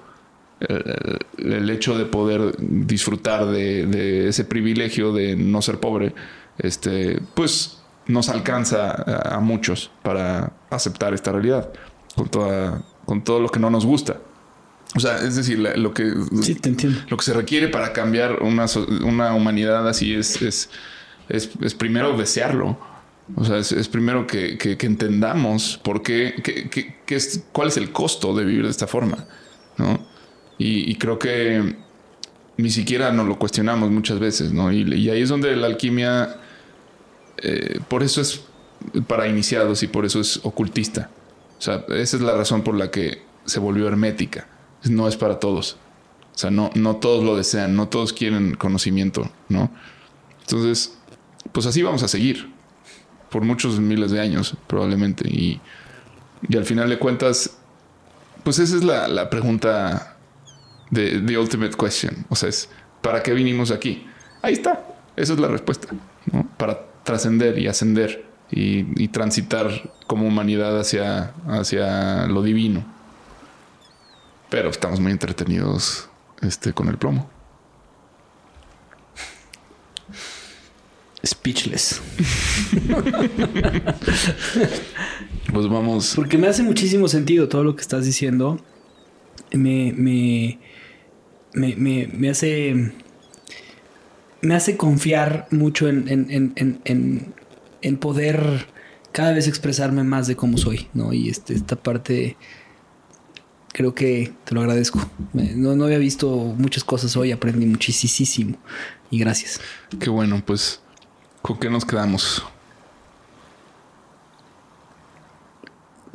el, el, hecho de poder disfrutar de, de, ese privilegio de no ser pobre, este, pues nos alcanza a, a muchos para aceptar esta realidad con, toda, con todo lo que no nos gusta. O sea, es decir, lo que, sí, te entiendo. lo que se requiere para cambiar una, una humanidad así es, es, es, primero desearlo. O sea, es, primero que, entendamos por qué, es, cuál es el costo de vivir de esta forma, ¿no? Y, creo que ni siquiera nos lo cuestionamos muchas veces, ¿no? Y, y ahí es donde la alquimia, eh, por eso es para iniciados y por eso es ocultista. O sea, esa es la razón por la que se volvió hermética. No es para todos. O sea, no, no todos lo desean, no todos quieren conocimiento, ¿no? Entonces, pues así vamos a seguir por muchos miles de años, probablemente. Y, y al final de cuentas, pues esa es la, la pregunta de The Ultimate Question. O sea, es ¿para qué vinimos aquí? Ahí está. Esa es la respuesta. Para trascender y ascender y, y, transitar como humanidad hacia, hacia lo divino. Pero estamos muy entretenidos este, con el plomo. Speechless. pues vamos. Porque me hace muchísimo sentido todo lo que estás diciendo. Me, me, me, me, me hace. Me hace confiar mucho en, en, en, en, en poder cada vez expresarme más de cómo soy, ¿no? Y este, esta parte creo que te lo agradezco. No, no había visto muchas cosas hoy, aprendí muchísimo. Y gracias. Qué bueno, pues ¿Con qué nos quedamos?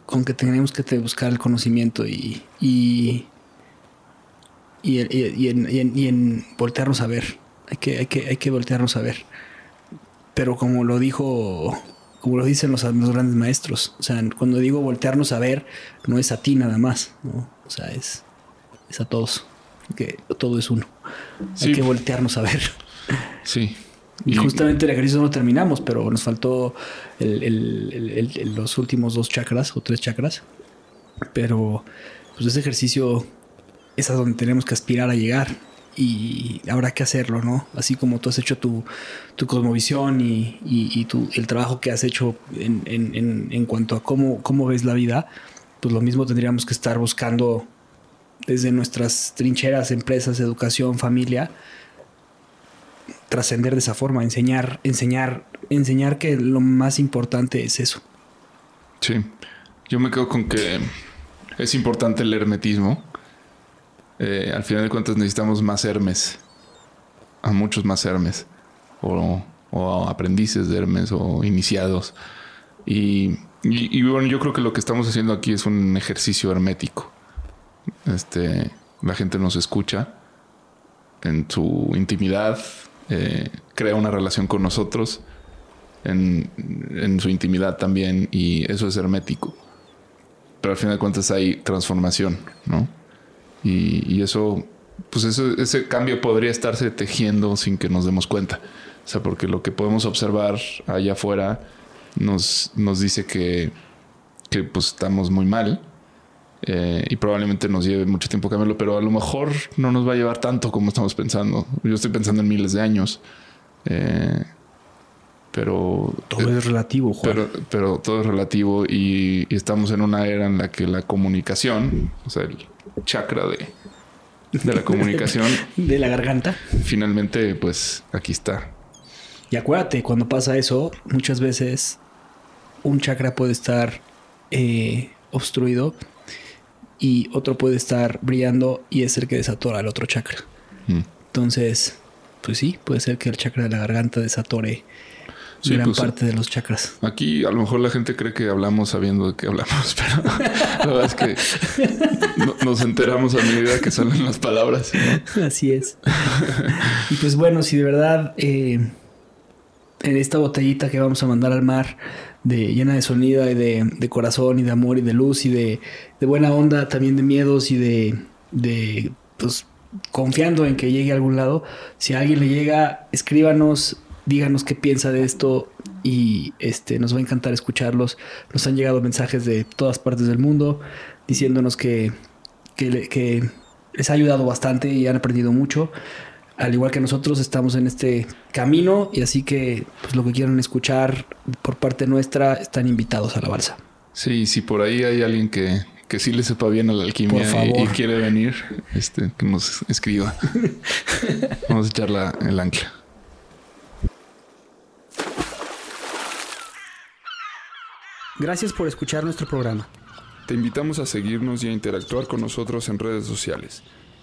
Con que tenemos que buscar el conocimiento y, y, y, y, en, y, en, voltearnos a ver. Hay que, hay, que, hay que voltearnos a ver. Pero como lo dijo, como lo dicen los, los grandes maestros, o sea, cuando digo voltearnos a ver, no es a ti nada más, ¿no? O sea, es, es a todos. Que todo es uno. Sí. Hay que voltearnos a ver. Sí. Y justamente el ejercicio no terminamos, pero nos faltó el, el, el, los últimos dos chakras o tres chakras. Pero pues ese ejercicio es a donde tenemos que aspirar a llegar y habrá que hacerlo, ¿no? Así como tú has hecho tu, tu cosmovisión y, y, y tu, el trabajo que has hecho en, en, en, en cuanto a cómo, cómo ves la vida, pues lo mismo tendríamos que estar buscando desde nuestras trincheras, empresas, educación, familia, trascender de esa forma, enseñar, enseñar, enseñar que lo más importante es eso. Sí, yo me quedo con que es importante el hermetismo. Eh, al final de cuentas necesitamos más Hermes, a muchos más Hermes, o, o aprendices de Hermes o iniciados. Y, y, y, bueno, yo creo que lo que estamos haciendo aquí es un ejercicio hermético. Este, la gente nos escucha en su intimidad, eh, crea una relación con nosotros en, su intimidad también y eso es hermético. Pero al final de cuentas hay transformación, ¿no? Y, y eso, pues eso, ese cambio podría estarse tejiendo sin que nos demos cuenta. O sea, porque lo que podemos observar allá afuera nos, nos dice que, que pues estamos muy mal. Eh, y probablemente nos lleve mucho tiempo cambiarlo, pero a lo mejor no nos va a llevar tanto como estamos pensando. Yo estoy pensando en miles de años. Eh, pero Todo es relativo, Juan. pero, pero todo es relativo y, y estamos en una era en la que la comunicación, o sea, el chakra de, de la comunicación, de la garganta. finalmente, pues aquí está. Y acuérdate, cuando pasa eso, muchas veces un chakra puede estar eh, obstruido y otro puede estar brillando y es el que desatora el otro chakra. Mm. Entonces, pues sí, puede ser que el chakra de la garganta desatore Sí, gran pues, parte de los chakras. Aquí a lo mejor la gente cree que hablamos sabiendo de qué hablamos, pero la verdad es que no- nos enteramos a medida que salen las palabras. ¿no? Así es. y pues bueno, si de verdad eh, en esta botellita que vamos a mandar al mar, de, llena de sonido y de, de corazón y de amor y de luz y de, de buena onda, también de miedos y de, de pues confiando en que llegue a algún lado, si a alguien le llega, escríbanos, díganos qué piensa de esto y este nos va a encantar escucharlos. Nos han llegado mensajes de todas partes del mundo diciéndonos que, que, que les ha ayudado bastante y han aprendido mucho. Al igual que nosotros estamos en este camino y así que pues lo que quieran escuchar por parte nuestra están invitados a la balsa. Sí, si por ahí hay alguien que, que sí le sepa bien a la alquimia y- y, quiere venir, este, que nos escriba. Vamos a echar la- el ancla. Gracias por escuchar nuestro programa. Te invitamos a seguirnos y a interactuar con nosotros en redes sociales.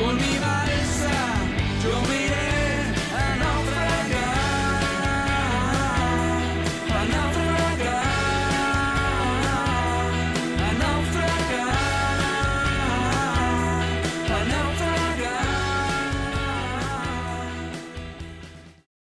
Con be.